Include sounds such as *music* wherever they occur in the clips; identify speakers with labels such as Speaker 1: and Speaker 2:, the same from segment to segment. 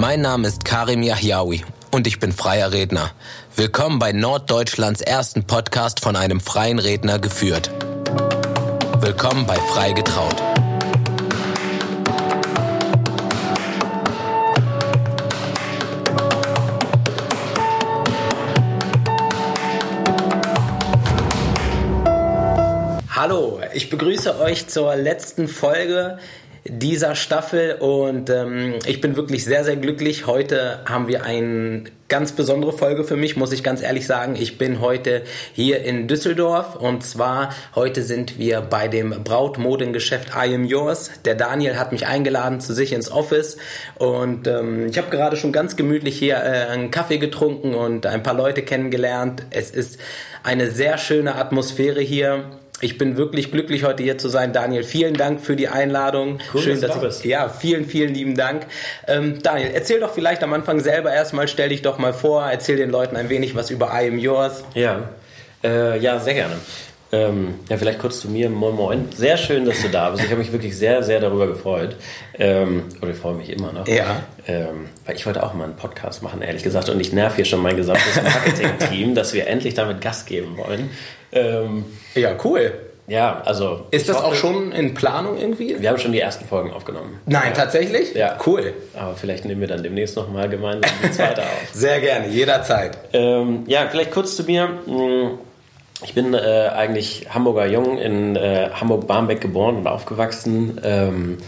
Speaker 1: Mein Name ist Karim Yahyaoui und ich bin freier Redner. Willkommen bei Norddeutschlands ersten Podcast von einem freien Redner geführt. Willkommen bei Frei getraut. Hallo, ich begrüße euch zur letzten Folge dieser Staffel und ähm, ich bin wirklich sehr, sehr glücklich. Heute haben wir eine ganz besondere Folge für mich, muss ich ganz ehrlich sagen. Ich bin heute hier in Düsseldorf und zwar heute sind wir bei dem Brautmodengeschäft I Am Yours. Der Daniel hat mich eingeladen zu sich ins Office und ähm, ich habe gerade schon ganz gemütlich hier äh, einen Kaffee getrunken und ein paar Leute kennengelernt. Es ist eine sehr schöne Atmosphäre hier ich bin wirklich glücklich, heute hier zu sein. Daniel, vielen Dank für die Einladung.
Speaker 2: Cool,
Speaker 1: Schön,
Speaker 2: dass
Speaker 1: dass
Speaker 2: du
Speaker 1: ich,
Speaker 2: bist.
Speaker 1: Ja, vielen, vielen lieben Dank. Ähm, Daniel, erzähl doch vielleicht am Anfang selber erstmal, stell dich doch mal vor, erzähl den Leuten ein wenig was über I Am Yours.
Speaker 2: Ja, äh, ja, sehr gerne. Ähm, ja, vielleicht kurz zu mir. Moin Moin. Sehr schön, dass du da bist. Ich habe mich wirklich sehr, sehr darüber gefreut. Ähm, oder ich freue mich immer noch.
Speaker 1: Ja.
Speaker 2: Ähm, weil ich wollte auch mal einen Podcast machen, ehrlich gesagt. Und ich nerv hier schon mein gesamtes *laughs* Marketing-Team, dass wir endlich damit Gas geben wollen. Ähm,
Speaker 1: Ja, cool.
Speaker 2: ja, also.
Speaker 1: Ist das
Speaker 2: hoffe-
Speaker 1: auch schon in Planung irgendwie?
Speaker 2: Wir haben schon die ersten Folgen aufgenommen.
Speaker 1: Nein, tatsächlich?
Speaker 2: Ja.
Speaker 1: Cool.
Speaker 2: Aber vielleicht nehmen wir dann demnächst nochmal gemeinsam die zweite *laughs* auf.
Speaker 1: Sehr gerne, jederzeit.
Speaker 2: Ähm, ja, vielleicht kurz zu mir. Mm, Ich bin äh, eigentlich Hamburger Jung in äh, Hamburg-Barmbek geboren und aufgewachsen. Ähm,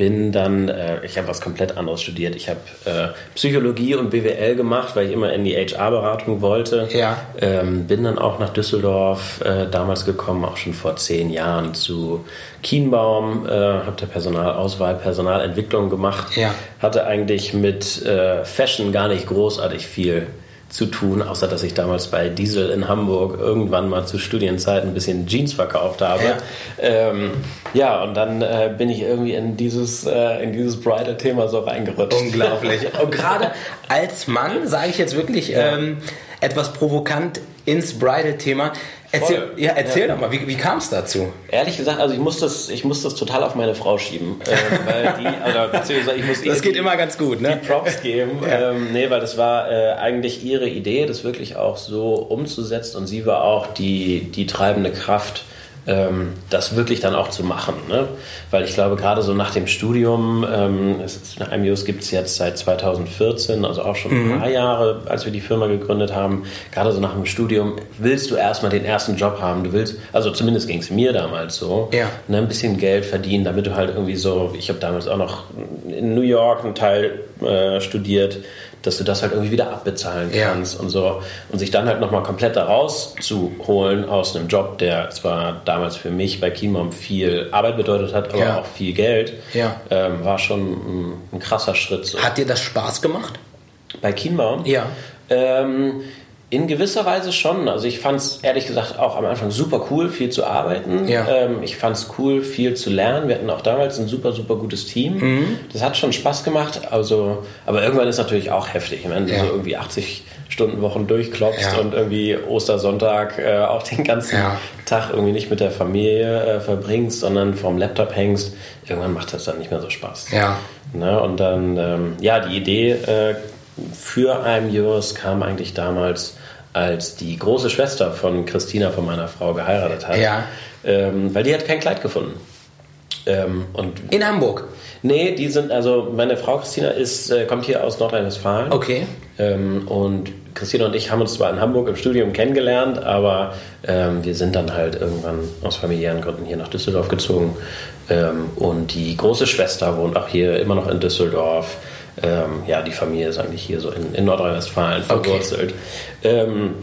Speaker 2: bin dann, äh, ich habe was komplett anderes studiert. Ich habe äh, Psychologie und BWL gemacht, weil ich immer in die HR-Beratung wollte.
Speaker 1: Ja.
Speaker 2: Ähm, bin dann auch nach Düsseldorf äh, damals gekommen, auch schon vor zehn Jahren zu Kienbaum, äh, habe da Personalauswahl, Personalentwicklung gemacht.
Speaker 1: Ja.
Speaker 2: Hatte eigentlich mit äh, Fashion gar nicht großartig viel zu tun, außer dass ich damals bei Diesel in Hamburg irgendwann mal zu Studienzeiten ein bisschen Jeans verkauft habe.
Speaker 1: Ja.
Speaker 2: Ähm, ja, und dann äh, bin ich irgendwie in dieses, äh, in dieses Bridal-Thema so reingerutscht.
Speaker 1: Unglaublich. *laughs* Und gerade als Mann, sage ich jetzt wirklich ähm, etwas provokant ins Bridal-Thema. Erzähl,
Speaker 2: Voll.
Speaker 1: ja, erzähl
Speaker 2: Ja.
Speaker 1: doch mal, wie, wie kam es dazu?
Speaker 2: Ehrlich gesagt, also ich muss das, ich muss das total auf meine Frau schieben, äh, weil die, oder beziehungsweise ich muss
Speaker 1: Das geht
Speaker 2: die-
Speaker 1: immer ganz gut, ne?
Speaker 2: die Props geben.
Speaker 1: Ja.
Speaker 2: Ähm, nee, weil das war äh, eigentlich ihre Idee, das wirklich auch so umzusetzen und sie war auch die, die treibende Kraft, ähm, das wirklich dann auch zu machen. Ne? Weil ich glaube, gerade so nach dem Studium, ähm, es ist, nach IMUS gibt es jetzt seit 2014, also auch schon
Speaker 1: Mhm.
Speaker 2: ein paar Jahre, als wir die Firma gegründet haben, gerade so nach dem Studium willst du erstmal den ersten Job haben. Du willst, also zumindest ging es mir damals so,
Speaker 1: Ja.
Speaker 2: ne, ein bisschen Geld verdienen, damit du halt irgendwie so, ich habe damals auch noch in New York einen Teil äh, studiert, dass du das halt irgendwie wieder abbezahlen
Speaker 1: Ja.
Speaker 2: kannst und so. Und sich dann halt nochmal komplett da rauszuholen aus einem Job, der zwar damals für mich bei Kienbaum viel Arbeit bedeutet hat, aber
Speaker 1: Ja.
Speaker 2: auch viel Geld,
Speaker 1: Ja.
Speaker 2: ähm, war schon ein, ein krasser Schritt. So.
Speaker 1: Hat dir das Spaß gemacht?
Speaker 2: Bei Kienbaum?
Speaker 1: Ja.
Speaker 2: Ähm, in gewisser Weise schon. Also ich fand es ehrlich gesagt auch am Anfang super cool, viel zu arbeiten.
Speaker 1: Ja.
Speaker 2: Ähm, ich fand es cool, viel zu lernen. Wir hatten auch damals ein super, super gutes Team.
Speaker 1: Mhm.
Speaker 2: Das hat schon Spaß gemacht. Also, aber irgendwann ist natürlich auch heftig. Wenn du
Speaker 1: Ja.
Speaker 2: so irgendwie 80 Stunden Wochen durchklopfst
Speaker 1: Ja.
Speaker 2: und irgendwie Ostersonntag äh, auch den ganzen. Tag irgendwie nicht mit der Familie äh, verbringst, sondern vorm Laptop hängst, irgendwann macht das dann nicht mehr so Spaß.
Speaker 1: Ja.
Speaker 2: Ne, und dann, ähm, ja, die Idee äh, für I'm Yours kam eigentlich damals, als die große Schwester von Christina, von meiner Frau, geheiratet hat.
Speaker 1: Ja.
Speaker 2: Ähm, weil die hat kein Kleid gefunden. Ähm, und
Speaker 1: In Hamburg.
Speaker 2: nee, die sind, also meine Frau Christina ist, äh, kommt hier aus Nordrhein-Westfalen.
Speaker 1: Okay.
Speaker 2: Ähm, und Christina und ich haben uns zwar in Hamburg im Studium kennengelernt, aber ähm, wir sind dann halt irgendwann aus familiären Gründen hier nach Düsseldorf gezogen. Ähm, und die große Schwester wohnt auch hier immer noch in Düsseldorf. Ähm, ja, die Familie ist eigentlich hier so in, in Nordrhein-Westfalen verwurzelt. Ähm,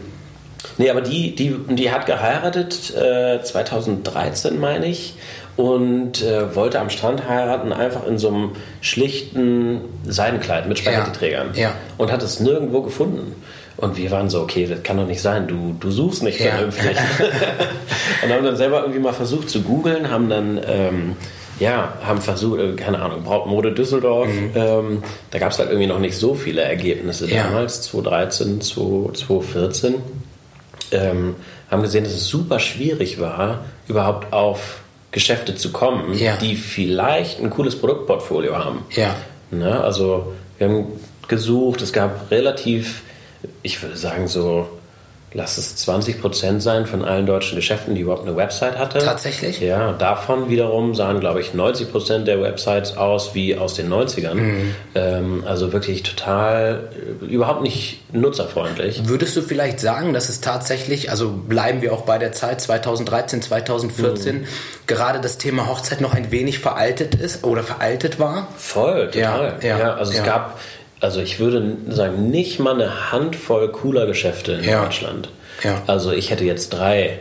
Speaker 2: Nee, aber die, die, die hat geheiratet, äh, 2013 meine ich, und äh, wollte am Strand heiraten, einfach in so einem schlichten Seidenkleid mit Spaghetti-Trägern.
Speaker 1: Ja, ja.
Speaker 2: Und hat es nirgendwo gefunden. Und wir waren so, okay, das kann doch nicht sein, du, du suchst nicht
Speaker 1: Ja.
Speaker 2: vernünftig. *laughs* und haben dann selber irgendwie mal versucht zu googeln, haben dann... Ähm, ja, haben versucht, äh, keine Ahnung, Brautmode Düsseldorf. Ähm, da gab es halt irgendwie noch nicht so viele Ergebnisse
Speaker 1: Mhm. Ja.
Speaker 2: damals, 2013, 2014 ähm, haben gesehen, dass es super schwierig war, überhaupt auf Geschäfte zu kommen,
Speaker 1: Ja.
Speaker 2: die vielleicht ein cooles Produktportfolio haben.
Speaker 1: Ja.
Speaker 2: Ne? Also wir haben gesucht. Es gab relativ, ich würde sagen so lass es 20 Prozent sein von allen deutschen Geschäften, die überhaupt eine Website hatte.
Speaker 1: Tatsächlich?
Speaker 2: Ja, davon wiederum sahen, glaube ich, 90 Prozent der Websites aus wie aus den 90ern. Mhm. Ähm, also wirklich total, äh, überhaupt nicht nutzerfreundlich.
Speaker 1: Würdest du vielleicht sagen, dass es tatsächlich, also bleiben wir auch bei der Zeit 2013, 2014, mhm. gerade das Thema Hochzeit noch ein wenig veraltet ist oder veraltet war?
Speaker 2: Voll, total. Ja, ja, ja also es gab also ich würde sagen, nicht mal eine Handvoll cooler Geschäfte in ja. Deutschland. Ja. Also ich hätte jetzt drei,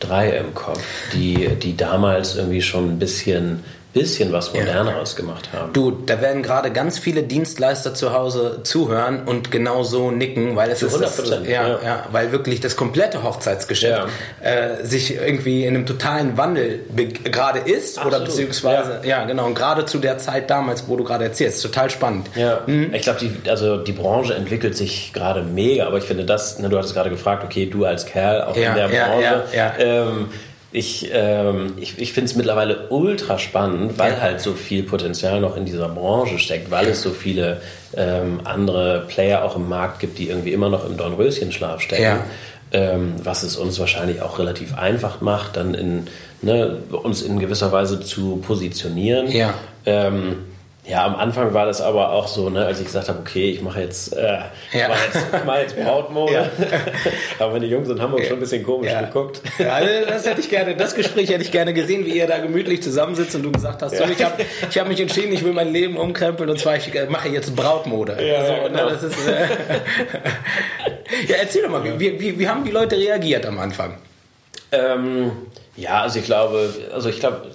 Speaker 2: drei im Kopf, die, die damals irgendwie schon ein bisschen bisschen was Moderneres ja. gemacht haben.
Speaker 1: Du, da werden gerade ganz viele Dienstleister zu Hause zuhören und genau so nicken, weil es
Speaker 2: zu 100 ist,
Speaker 1: ja, ja, ja. weil wirklich das komplette Hochzeitsgeschäft ja. äh, sich irgendwie in einem totalen Wandel gerade ist Absolut. oder beziehungsweise ja. genau und gerade zu der Zeit damals, wo du gerade erzählst, total spannend.
Speaker 2: Ja, mhm. ich glaube, die also die Branche entwickelt sich gerade mega, aber ich finde das, ne, du hattest gerade gefragt, okay, du als Kerl auch in der Branche. Ähm, ich, ähm, ich, ich finde es mittlerweile ultra spannend, weil ja. halt so viel Potenzial noch in dieser Branche steckt, weil es so viele ähm, andere Player auch im Markt gibt, die irgendwie immer noch im Dornröschenschlaf stecken. Ja. Ähm, was es uns wahrscheinlich auch relativ einfach macht, dann in, ne, uns in gewisser Weise zu positionieren. Ja. Ähm, ja, am Anfang war das aber auch so, ne, als ich gesagt habe, okay, ich mache jetzt, äh, ja. ich mache jetzt, mach jetzt *laughs* Brautmode. Ja. *laughs* aber meine Jungs in Hamburg ja. schon ein bisschen komisch geguckt.
Speaker 1: Ja, also das hätte ich gerne, das Gespräch hätte ich gerne gesehen, wie ihr da gemütlich zusammensitzt und du gesagt hast, so, ich habe ich hab mich entschieden, ich will mein Leben umkrempeln und zwar ich mache jetzt Brautmode. Ja, also, genau. ne, ist, äh, *laughs* ja, erzähl doch mal, wie, wie, wie haben die Leute reagiert am Anfang?
Speaker 2: Ähm, ja, also ich glaube, also ich glaube,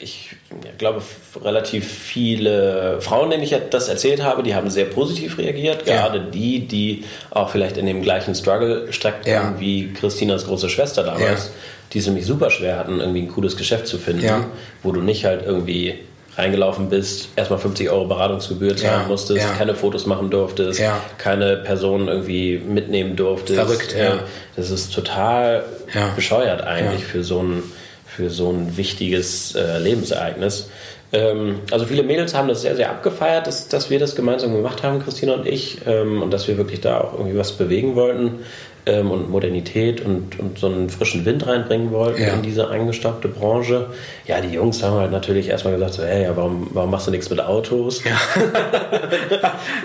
Speaker 2: ich glaube, relativ viele Frauen, denen ich das erzählt habe, die haben sehr positiv reagiert. Gerade die, die auch vielleicht in dem gleichen Struggle steckten ja. wie Christinas große Schwester damals, ja. die es nämlich super schwer hatten, irgendwie ein cooles Geschäft zu finden, ja. wo du nicht halt irgendwie reingelaufen bist, erstmal 50 Euro Beratungsgebühr zahlen ja, musstest, ja. keine Fotos machen durftest, ja. keine Personen irgendwie mitnehmen durftest.
Speaker 1: Verrückt, ja.
Speaker 2: Das ist total bescheuert eigentlich für so ein für so ein wichtiges äh, Lebensereignis. Ähm, also viele Mädels haben das sehr, sehr abgefeiert, dass, dass wir das gemeinsam gemacht haben, Christina und ich, ähm, und dass wir wirklich da auch irgendwie was bewegen wollten ähm, und Modernität und, und so einen frischen Wind reinbringen wollten ja. in diese eingestaubte Branche. Ja, die Jungs haben halt natürlich erstmal gesagt, so, hey, ja, warum, warum machst du nichts mit Autos? Ja.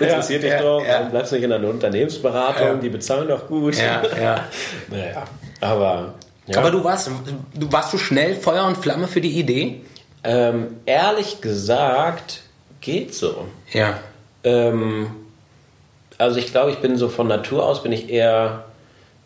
Speaker 2: *laughs* Interessiert dich ja, doch, warum bleibst du nicht in einer Unternehmensberatung, die bezahlen doch gut.
Speaker 1: Ja, ja. *laughs*
Speaker 2: naja, aber
Speaker 1: ja. Aber du warst, du warst du schnell Feuer und Flamme für die Idee?
Speaker 2: Ähm, ehrlich gesagt, geht so.
Speaker 1: Ja.
Speaker 2: Ähm, also ich glaube, ich bin so von Natur aus bin ich eher,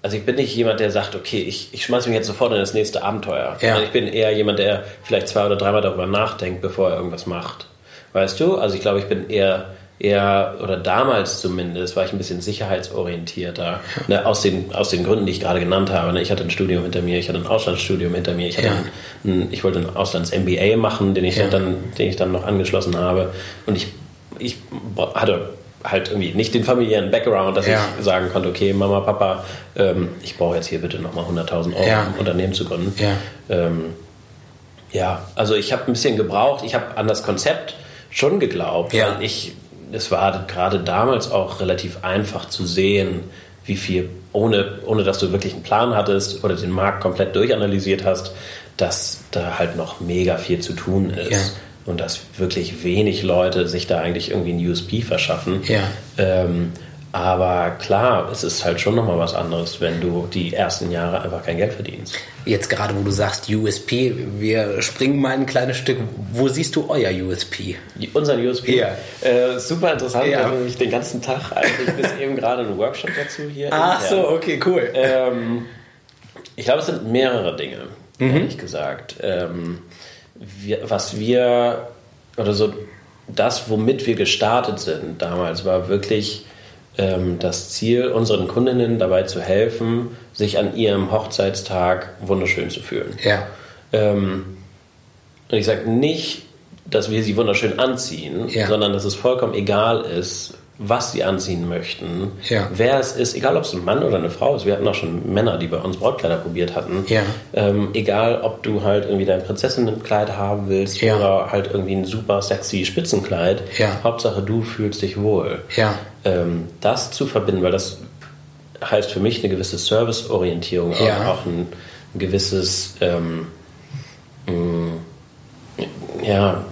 Speaker 2: also ich bin nicht jemand, der sagt, okay, ich, ich schmeiße mich jetzt sofort in das nächste Abenteuer. Ja. Ich bin eher jemand, der vielleicht zwei oder dreimal darüber nachdenkt, bevor er irgendwas macht. Weißt du? Also ich glaube, ich bin eher eher, oder damals zumindest, war ich ein bisschen sicherheitsorientierter. Ne, aus, den, aus den Gründen, die ich gerade genannt habe. Ne, ich hatte ein Studium hinter mir, ich hatte ein Auslandsstudium hinter mir, ich, hatte ja. ein, ich wollte ein Auslands-MBA machen, den ich, ja. dann, den ich dann noch angeschlossen habe. Und ich, ich hatte halt irgendwie nicht den familiären Background, dass ja. ich sagen konnte, okay, Mama, Papa, ähm, ich brauche jetzt hier bitte nochmal 100.000 Euro, ja. um ein Unternehmen zu gründen. Ja, ähm, ja also ich habe ein bisschen gebraucht, ich habe an das Konzept schon geglaubt, weil ich es war gerade damals auch relativ einfach zu sehen, wie viel, ohne, ohne dass du wirklich einen Plan hattest oder den Markt komplett durchanalysiert hast, dass da halt noch mega viel zu tun ist. Ja. Und dass wirklich wenig Leute sich da eigentlich irgendwie ein USP verschaffen.
Speaker 1: Ja.
Speaker 2: Ähm, aber klar, es ist halt schon nochmal was anderes, wenn du die ersten Jahre einfach kein Geld verdienst.
Speaker 1: Jetzt gerade, wo du sagst USP, wir springen mal ein kleines Stück. Wo siehst du euer USP?
Speaker 2: Unseren USP? Ja. Äh, super interessant. Ja. Wir haben den ganzen Tag eigentlich bis eben gerade einen Workshop dazu hier.
Speaker 1: Ach so, okay, cool.
Speaker 2: Ähm, ich glaube, es sind mehrere Dinge, mhm. ehrlich gesagt. Ähm, wir, was wir, oder so, das, womit wir gestartet sind damals, war wirklich das Ziel, unseren Kundinnen dabei zu helfen, sich an ihrem Hochzeitstag wunderschön zu fühlen.
Speaker 1: Ja.
Speaker 2: Ähm, und ich sage nicht, dass wir sie wunderschön anziehen, ja. sondern dass es vollkommen egal ist, was sie anziehen möchten,
Speaker 1: Ja.
Speaker 2: wer es ist, egal ob es ein Mann oder eine Frau ist. Wir hatten auch schon Männer, die bei uns Brautkleider probiert hatten.
Speaker 1: Ja.
Speaker 2: Ähm, egal, ob du halt irgendwie dein Prinzessinnenkleid haben willst oder halt irgendwie ein super sexy Spitzenkleid.
Speaker 1: Ja.
Speaker 2: Hauptsache, du fühlst dich wohl. Ähm, das zu verbinden, weil das heißt für mich eine gewisse Serviceorientierung,
Speaker 1: Ja.
Speaker 2: auch ein, ein gewisses ähm, mh, ja,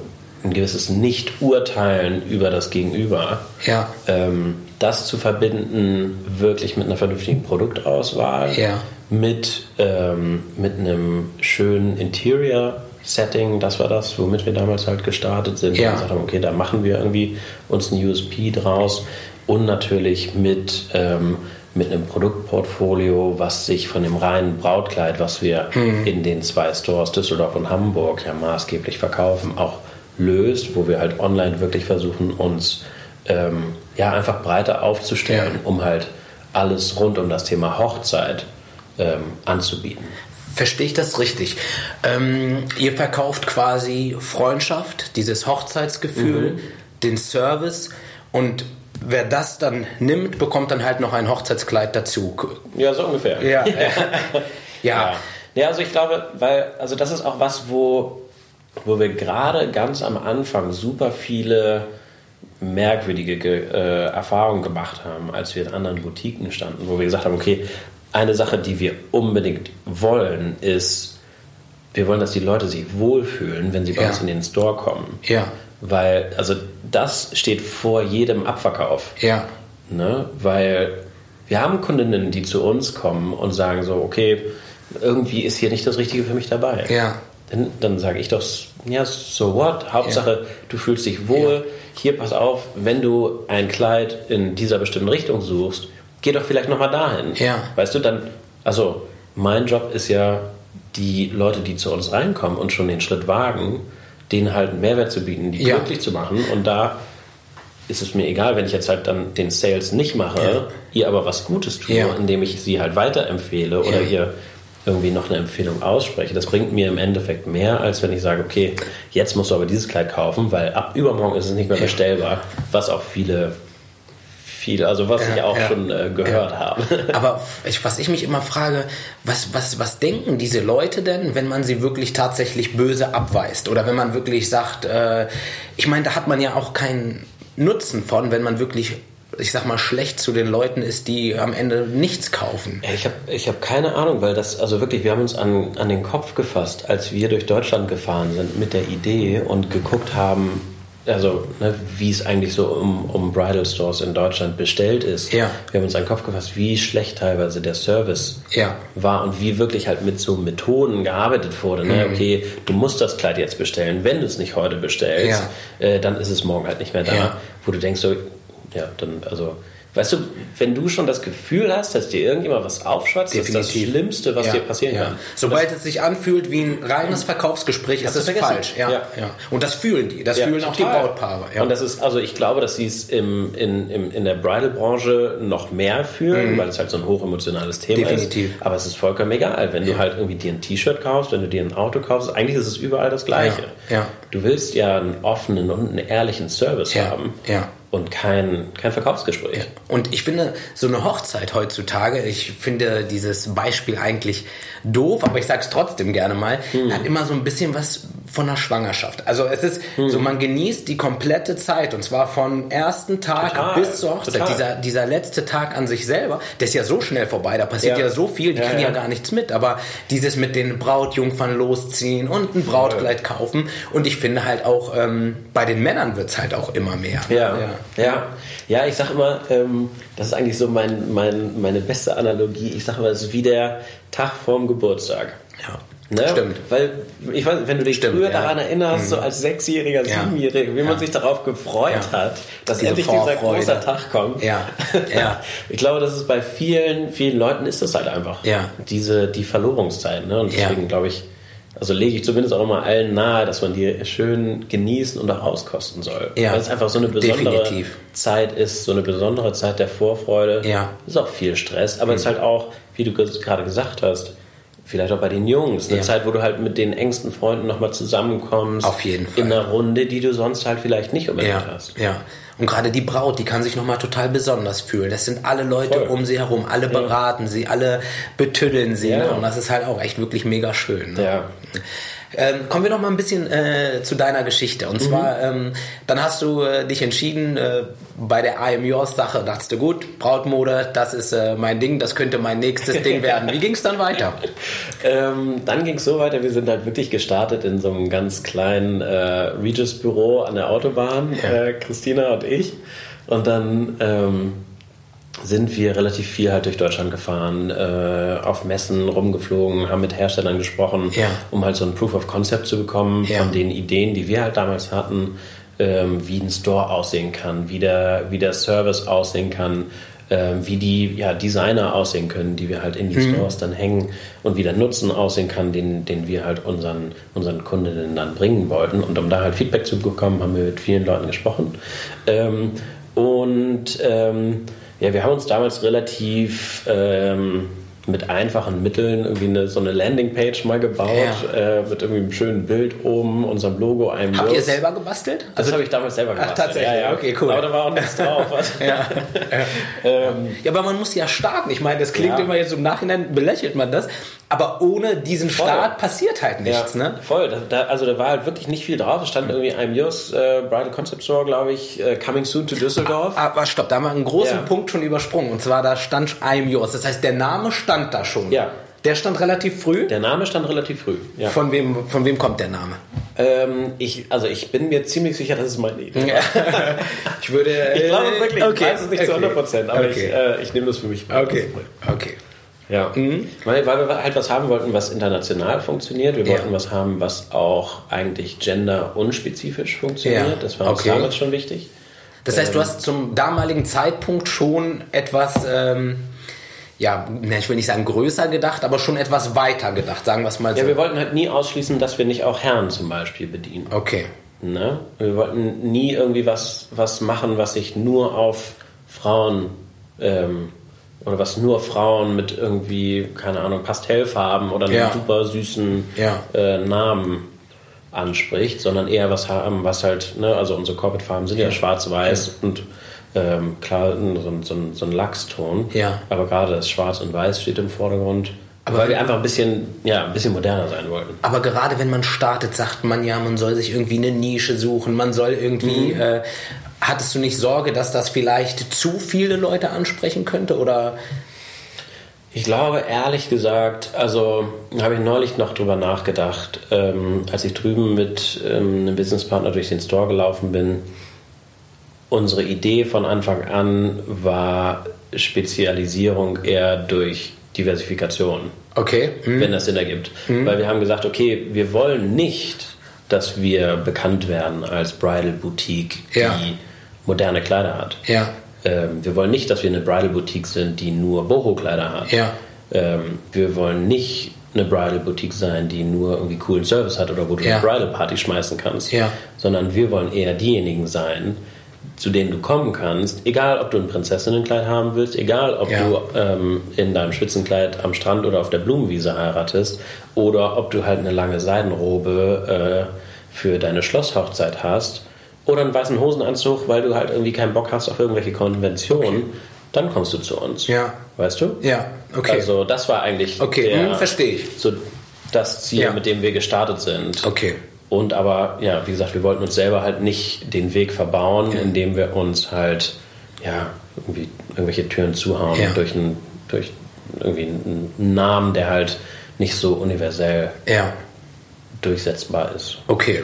Speaker 2: ein gewisses Nicht-Urteilen über das Gegenüber.
Speaker 1: Ja.
Speaker 2: Ähm, das zu verbinden, wirklich mit einer vernünftigen Produktauswahl,
Speaker 1: Ja.
Speaker 2: mit, ähm, mit einem schönen Interior-Setting, das war das, womit wir damals halt gestartet sind.
Speaker 1: Ja.
Speaker 2: Wir gesagt haben, okay, da machen wir irgendwie uns ein USP draus und natürlich mit, ähm, mit einem Produktportfolio, was sich von dem reinen Brautkleid, was wir
Speaker 1: Mhm.
Speaker 2: in den zwei Stores Düsseldorf und Hamburg ja maßgeblich verkaufen, auch löst, wo wir halt online wirklich versuchen, uns ähm, ja einfach breiter aufzustellen,
Speaker 1: Ja.
Speaker 2: um halt alles rund um das Thema Hochzeit ähm, anzubieten.
Speaker 1: Verstehe ich das richtig? Ähm, ihr verkauft quasi Freundschaft, dieses Hochzeitsgefühl,
Speaker 2: Mhm.
Speaker 1: den Service und wer das dann nimmt, bekommt dann halt noch ein Hochzeitskleid dazu.
Speaker 2: Ja, so ungefähr. *laughs*
Speaker 1: Ja. ja.
Speaker 2: Ja. ja, also ich glaube, weil, also das ist auch was, wo, wo wir gerade ganz am Anfang super viele merkwürdige ge- äh, Erfahrungen gemacht haben, als wir in anderen Boutiquen standen, wo wir gesagt haben, okay, eine Sache, die wir unbedingt wollen, ist, wir wollen, dass die Leute sich wohlfühlen, wenn sie bei
Speaker 1: Ja.
Speaker 2: uns in den Store kommen.
Speaker 1: Ja.
Speaker 2: Weil, also das steht vor jedem Abverkauf.
Speaker 1: Ja.
Speaker 2: Ne? Weil wir haben Kundinnen, die zu uns kommen und sagen so, okay, irgendwie ist hier nicht das Richtige für mich dabei.
Speaker 1: Ja.
Speaker 2: Dann, dann sage ich doch, ja, so what? Hauptsache, du fühlst dich wohl. Hier, pass auf, wenn du ein Kleid in dieser bestimmten Richtung suchst, geh doch vielleicht nochmal dahin.
Speaker 1: Ja.
Speaker 2: Weißt du, dann, also mein Job ist ja, die Leute, die zu uns reinkommen und schon den Schritt wagen, denen halt einen Mehrwert zu bieten, die
Speaker 1: Ja.
Speaker 2: glücklich zu machen. Und da ist es mir egal, wenn ich jetzt halt dann den Sales nicht mache,
Speaker 1: Ja.
Speaker 2: ihr aber was Gutes tue,
Speaker 1: Ja.
Speaker 2: indem ich sie halt weiterempfehle oder ihr irgendwie noch eine Empfehlung ausspreche. Das bringt mir im Endeffekt mehr, als wenn ich sage, okay, jetzt musst du aber dieses Kleid kaufen, weil ab übermorgen ist es nicht mehr bestellbar, was auch viele, viele, also was
Speaker 1: Ja,
Speaker 2: ich auch
Speaker 1: ja.
Speaker 2: schon äh, gehört habe. *laughs*
Speaker 1: Aber ich, was ich mich immer frage, was, was, was denken diese Leute denn, wenn man sie wirklich tatsächlich böse abweist? Oder wenn man wirklich sagt, äh, ich meine, da hat man ja auch keinen Nutzen von, wenn man wirklich, ich sag mal, schlecht zu den Leuten ist, die am Ende nichts kaufen.
Speaker 2: Ja, Ich habe ich hab keine Ahnung, weil das, also wirklich, wir haben uns an, an den Kopf gefasst, als wir durch Deutschland gefahren sind mit der Idee und geguckt haben, also ne, wie es eigentlich so um, um Bridal Stores in Deutschland bestellt ist.
Speaker 1: Ja.
Speaker 2: Wir haben uns den Kopf gefasst, wie schlecht teilweise der Service
Speaker 1: Ja.
Speaker 2: war und wie wirklich halt mit so Methoden gearbeitet wurde. Ne?
Speaker 1: Mhm.
Speaker 2: Okay, du musst das Kleid jetzt bestellen. Wenn du es nicht heute bestellst, äh, dann ist es morgen halt nicht mehr da.
Speaker 1: Ja.
Speaker 2: Wo du denkst so, ja, dann, also, weißt du, wenn du schon das Gefühl hast, dass dir irgendjemand was aufschwatzt, das ist das
Speaker 1: Definitiv.
Speaker 2: Schlimmste, was
Speaker 1: Ja,
Speaker 2: dir passieren
Speaker 1: ja.
Speaker 2: kann.
Speaker 1: Sobald es sich anfühlt wie ein reines Verkaufsgespräch, ist es
Speaker 2: vergessen.
Speaker 1: falsch. Ja,
Speaker 2: Ja.
Speaker 1: Und das fühlen die. Das fühlen auch die. Brautpaare.
Speaker 2: Und das ist, also ich glaube, dass sie es im, in, im, in der Bridal-Branche noch mehr fühlen, weil es halt so ein hochemotionales Thema
Speaker 1: Mhm. Definitiv.
Speaker 2: ist. Aber es ist vollkommen egal, wenn du halt irgendwie dir ein T-Shirt kaufst, wenn du dir ein Auto kaufst, eigentlich ist es überall das Gleiche. Du willst ja einen offenen und einen ehrlichen Service haben
Speaker 1: ja.
Speaker 2: Und kein, kein Verkaufsgespräch.
Speaker 1: Und ich finde, so eine Hochzeit heutzutage, ich finde dieses Beispiel eigentlich doof, aber ich sag's trotzdem gerne mal,
Speaker 2: Hm.
Speaker 1: hat immer so ein bisschen was von einer Schwangerschaft. Also es ist
Speaker 2: Hm.
Speaker 1: so, man genießt die komplette Zeit und zwar vom ersten Tag
Speaker 2: Total,
Speaker 1: bis zur Hochzeit.
Speaker 2: total.
Speaker 1: Dieser, dieser letzte Tag an sich selber, der ist ja so schnell vorbei, da passiert ja,
Speaker 2: Ja.
Speaker 1: so viel, die
Speaker 2: Ja,
Speaker 1: kriegen ja.
Speaker 2: ja.
Speaker 1: gar nichts mit. Aber dieses mit den Brautjungfern losziehen und ein Brautkleid kaufen und ich finde halt auch, ähm, bei den Männern wird's halt auch immer mehr.
Speaker 2: Ja, ja, ja. ich sag immer, ähm, das ist eigentlich so mein, mein, meine beste Analogie. Ich sag immer, es ist wie der Tag vorm Geburtstag.
Speaker 1: Ja.
Speaker 2: Ne?
Speaker 1: Stimmt.
Speaker 2: Weil, ich weiß, wenn du dich
Speaker 1: Stimmt,
Speaker 2: früher
Speaker 1: ja. Mhm.
Speaker 2: daran erinnerst, so als Sechsjähriger,
Speaker 1: Ja.
Speaker 2: Siebenjähriger, wie man
Speaker 1: Ja.
Speaker 2: sich darauf gefreut
Speaker 1: Ja.
Speaker 2: hat, dass
Speaker 1: Diese
Speaker 2: endlich dieser
Speaker 1: Vorfreude.
Speaker 2: große Tag kommt.
Speaker 1: Ja. *laughs* Ja.
Speaker 2: Ich glaube, das ist bei vielen, vielen Leuten ist das halt einfach.
Speaker 1: Ja.
Speaker 2: Diese, die Verlorungszeit. Ne? Und
Speaker 1: Ja.
Speaker 2: deswegen glaube ich, also lege ich zumindest auch immer allen nahe, dass man die schön genießen und auch auskosten soll.
Speaker 1: Ja.
Speaker 2: Weil es einfach so eine besondere
Speaker 1: Definitiv.
Speaker 2: Zeit ist, so eine besondere Zeit der Vorfreude.
Speaker 1: Ja.
Speaker 2: Ist auch viel Stress, aber es ist halt auch, wie du gerade gesagt hast, vielleicht auch bei den Jungs. Eine
Speaker 1: Ja.
Speaker 2: Zeit, wo du halt mit den engsten Freunden nochmal zusammenkommst.
Speaker 1: Auf jeden Fall.
Speaker 2: In einer Runde, die du sonst halt vielleicht nicht unbedingt
Speaker 1: Ja,
Speaker 2: hast.
Speaker 1: ja. Und gerade die Braut, die kann sich nochmal total besonders fühlen. Das sind alle Leute
Speaker 2: Voll.
Speaker 1: um sie herum, alle beraten sie, alle betüddeln sie.
Speaker 2: Ja.
Speaker 1: Ne? Und das ist halt auch echt wirklich mega schön. Ne?
Speaker 2: Ja.
Speaker 1: Ähm, kommen wir noch mal ein bisschen äh, zu deiner Geschichte.
Speaker 2: Mhm.
Speaker 1: Und zwar, ähm, dann hast du äh, dich entschieden, äh, bei der I Am Yours Sache, dachtest du, gut, Brautmode, das ist äh, mein Ding, das könnte mein nächstes Ding *laughs* werden. Wie ging es dann weiter?
Speaker 2: Ähm, dann ging es so weiter, wir sind halt wirklich gestartet in so einem ganz kleinen äh, Regis-Büro an der Autobahn,
Speaker 1: Ja.
Speaker 2: äh, Christina und ich. Und dann ähm, sind wir relativ viel halt durch Deutschland gefahren, äh, auf Messen rumgeflogen, haben mit Herstellern gesprochen,
Speaker 1: Ja.
Speaker 2: um halt so ein Proof of Concept zu bekommen
Speaker 1: Ja.
Speaker 2: von den Ideen, die wir halt damals hatten, ähm, wie ein Store aussehen kann, wie der, wie der Service aussehen kann, ähm, wie die ja, Designer aussehen können, die wir halt in die Stores dann hängen und wie der Nutzen aussehen kann, den, den wir halt unseren, unseren Kundinnen dann bringen wollten. Und um da halt Feedback zu bekommen, haben wir mit vielen Leuten gesprochen. Ähm, und ähm, ja, wir haben uns damals relativ ähm, mit einfachen Mitteln irgendwie eine, so eine Landingpage mal gebaut,
Speaker 1: Ja.
Speaker 2: äh, mit irgendwie einem schönen Bild oben, unserem Logo, einem
Speaker 1: Habt ihr
Speaker 2: Lust.
Speaker 1: selber gebastelt?
Speaker 2: Das habe ich damals selber gemacht.
Speaker 1: Also tatsächlich? Okay, cool.
Speaker 2: Aber da war auch nichts drauf. *laughs*
Speaker 1: Ja. *laughs*
Speaker 2: ähm,
Speaker 1: Ja, aber man muss ja starten. Ich meine, das klingt
Speaker 2: Ja.
Speaker 1: immer jetzt im Nachhinein, belächelt man das. Aber ohne diesen Start passiert halt nichts,
Speaker 2: ja,
Speaker 1: ne?
Speaker 2: Voll. Da, da, also da war halt wirklich nicht viel drauf. Es stand irgendwie I'm Yours äh, Bridal Concept Store, glaube ich, äh, coming soon to Düsseldorf.
Speaker 1: Aber stopp, da haben wir einen großen
Speaker 2: Ja.
Speaker 1: Punkt schon übersprungen. Und zwar, da stand I'm Yours. Das heißt, der Name stand da schon.
Speaker 2: Ja.
Speaker 1: Der stand relativ früh.
Speaker 2: Der Name stand relativ früh. Ja.
Speaker 1: Von, wem, von wem kommt der Name?
Speaker 2: Ähm, ich, also ich bin mir ziemlich sicher, das ist meine Idee. *laughs*
Speaker 1: ich würde.
Speaker 2: Ich glaube wirklich,
Speaker 1: okay.
Speaker 2: ich weiß es nicht zu
Speaker 1: okay.
Speaker 2: 100 Prozent, aber
Speaker 1: okay.
Speaker 2: ich, äh, ich nehme das für mich.
Speaker 1: okay. Okay.
Speaker 2: Ja, weil, weil wir halt was haben wollten, was international funktioniert. Wir
Speaker 1: Ja.
Speaker 2: wollten was haben, was auch eigentlich gender-unspezifisch funktioniert.
Speaker 1: Ja,
Speaker 2: Das war uns
Speaker 1: okay.
Speaker 2: damals schon wichtig.
Speaker 1: Das heißt, du hast zum damaligen Zeitpunkt schon etwas, ähm, ja, ich will nicht sagen größer gedacht, aber schon etwas weiter gedacht, sagen wir es mal so.
Speaker 2: Ja, wir wollten halt nie ausschließen, dass wir nicht auch Herren zum Beispiel bedienen.
Speaker 1: okay.
Speaker 2: Ne? Wir wollten nie irgendwie was, was machen, was sich nur auf Frauen ähm, oder was nur Frauen mit irgendwie, keine Ahnung, Pastellfarben oder einem
Speaker 1: Ja.
Speaker 2: super süßen
Speaker 1: Ja.
Speaker 2: äh, Namen anspricht, sondern eher was haben, was halt, ne, also unsere Corporate-Farben sind ja, schwarz-weiß und ähm, klar so, ein- so, ein- Lachston.
Speaker 1: Ja.
Speaker 2: Aber gerade das Schwarz und Weiß steht im Vordergrund.
Speaker 1: Aber
Speaker 2: weil wir einfach ein bisschen, ja, ein bisschen moderner sein wollten.
Speaker 1: Aber gerade wenn man startet, sagt man ja, man soll sich irgendwie eine Nische suchen, man soll irgendwie.
Speaker 2: Mhm.
Speaker 1: Äh, hattest du nicht Sorge, dass das vielleicht zu viele Leute ansprechen könnte? Oder
Speaker 2: Ich glaube, ehrlich gesagt, also habe ich neulich noch drüber nachgedacht, ähm, als ich drüben mit ähm, einem Businesspartner durch den Store gelaufen bin. Unsere Idee von Anfang an war Spezialisierung eher durch Diversifikation,
Speaker 1: okay, hm,
Speaker 2: wenn das Sinn ergibt. Weil wir haben gesagt, okay, wir wollen nicht, dass wir bekannt werden als Bridal Boutique,
Speaker 1: Ja.
Speaker 2: die moderne Kleider hat.
Speaker 1: ja,
Speaker 2: Ähm, wir wollen nicht, dass wir eine Bridal Boutique sind, die nur Boho-Kleider hat.
Speaker 1: Ja.
Speaker 2: Ähm, wir wollen nicht eine Bridal Boutique sein, die nur irgendwie coolen Service hat oder wo du eine Bridal Party schmeißen kannst.
Speaker 1: Ja.
Speaker 2: Sondern wir wollen eher diejenigen sein, zu denen du kommen kannst, egal ob du ein Prinzessinnenkleid haben willst, egal ob
Speaker 1: Ja.
Speaker 2: du ähm, in deinem Spitzenkleid am Strand oder auf der Blumenwiese heiratest oder ob du halt eine lange Seidenrobe äh, für deine Schlosshochzeit hast oder einen weißen Hosenanzug, weil du halt irgendwie keinen Bock hast auf irgendwelche Konventionen, dann kommst du zu uns.
Speaker 1: Ja.
Speaker 2: Weißt du?
Speaker 1: ja, okay.
Speaker 2: Also das war eigentlich
Speaker 1: Okay,
Speaker 2: der,
Speaker 1: hm, verstehe ich.
Speaker 2: so das Ziel,
Speaker 1: Ja.
Speaker 2: mit dem wir gestartet sind.
Speaker 1: Okay.
Speaker 2: Und aber, ja, wie gesagt, wir wollten uns selber halt nicht den Weg verbauen, indem wir uns halt, ja, irgendwie irgendwelche Türen zuhauen
Speaker 1: Ja.
Speaker 2: durch, einen, durch irgendwie einen Namen, der halt nicht so universell
Speaker 1: Ja,
Speaker 2: durchsetzbar ist.
Speaker 1: okay.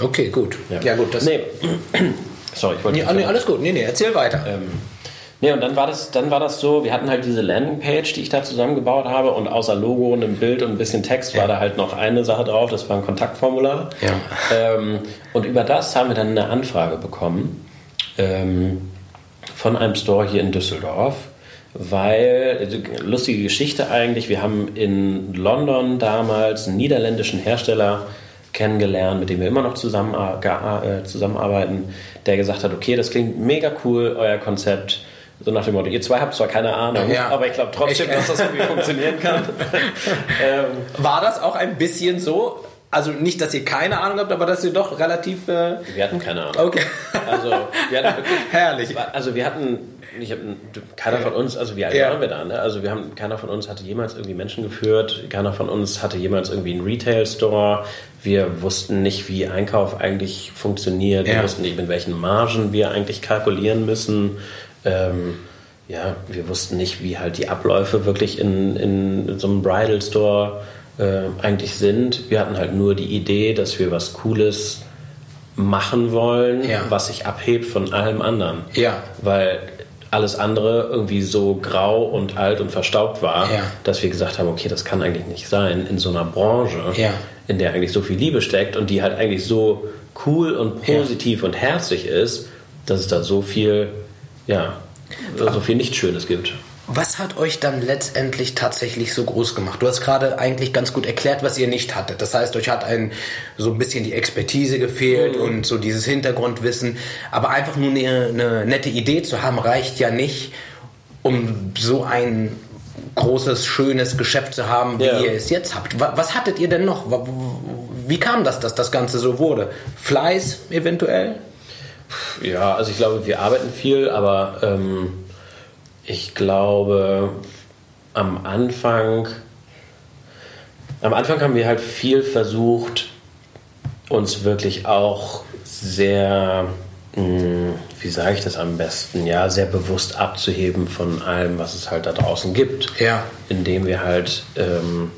Speaker 1: Okay, gut. Ja, gut. Das,
Speaker 2: nee. *clears throat* Sorry, ich wollte
Speaker 1: nee,
Speaker 2: nicht
Speaker 1: nee, alles gut. Nee, nee, erzähl weiter.
Speaker 2: Ähm, nee, und dann war, das, dann war das so, wir hatten halt diese Landingpage, die ich da zusammengebaut habe und außer Logo und einem Bild und ein bisschen Text war da halt noch eine Sache drauf, das war ein Kontaktformular.
Speaker 1: Ja.
Speaker 2: Ähm, und über das haben wir dann eine Anfrage bekommen ähm, von einem Store hier in Düsseldorf, weil, äh, lustige Geschichte eigentlich, wir haben in London damals einen niederländischen Hersteller kennengelernt, mit dem wir immer noch zusammen, äh, zusammenarbeiten, der gesagt hat, okay, das klingt mega cool, euer Konzept. So nach dem Motto, ihr zwei habt zwar keine Ahnung,
Speaker 1: Ja.
Speaker 2: aber ich glaube trotzdem, dass das irgendwie funktionieren kann. *laughs* ähm,
Speaker 1: War das auch ein bisschen so? Also nicht, dass ihr keine Ahnung habt, aber dass ihr doch relativ. Äh,
Speaker 2: wir hatten keine Ahnung.
Speaker 1: okay.
Speaker 2: Also wir hatten wirklich *laughs*
Speaker 1: Herrlich.
Speaker 2: Also wir hatten, ich hab, keiner von uns, also wie alt
Speaker 1: Ja.
Speaker 2: waren wir da? Ne? Also wir haben, keiner von uns hatte jemals irgendwie Menschen geführt, keiner von uns hatte jemals irgendwie einen Retail-Store. Wir wussten nicht, wie Einkauf eigentlich funktioniert. Wir
Speaker 1: Ja.
Speaker 2: wussten nicht, mit welchen Margen wir eigentlich kalkulieren müssen. Ähm, ja, wir wussten nicht, wie halt die Abläufe wirklich in, in so einem Bridal Store äh, eigentlich sind. Wir hatten halt nur die Idee, dass wir was Cooles machen wollen,
Speaker 1: Ja.
Speaker 2: was sich abhebt von allem anderen.
Speaker 1: Ja.
Speaker 2: Weil alles andere irgendwie so grau und alt und verstaubt war,
Speaker 1: Ja.
Speaker 2: dass wir gesagt haben, okay, das kann eigentlich nicht sein in so einer Branche,
Speaker 1: Ja.
Speaker 2: in der eigentlich so viel Liebe steckt und die halt eigentlich so cool und positiv und herzlich ist, dass es da so viel, ja, so viel Nicht-Schönes gibt.
Speaker 1: Was hat euch dann letztendlich tatsächlich so groß gemacht? Du hast gerade eigentlich ganz gut erklärt, was ihr nicht hattet. Das heißt, euch hat ein, so ein bisschen die Expertise gefehlt und so dieses Hintergrundwissen. Aber einfach nur eine, eine nette Idee zu haben, reicht ja nicht, um so ein großes, schönes Geschäft zu haben, wie
Speaker 2: Ja.
Speaker 1: ihr es jetzt habt. Wa- Was hattet ihr denn noch? Wie kam das, dass das Ganze so wurde? Fleiß eventuell?
Speaker 2: Ja, also ich glaube, wir arbeiten viel, aber ähm, ich glaube, am Anfang, am Anfang haben wir halt viel versucht, uns wirklich auch sehr, mh, wie sage ich das am besten, ja, sehr bewusst abzuheben von allem, was es halt da draußen gibt.
Speaker 1: Ja.
Speaker 2: Indem wir halt ähm,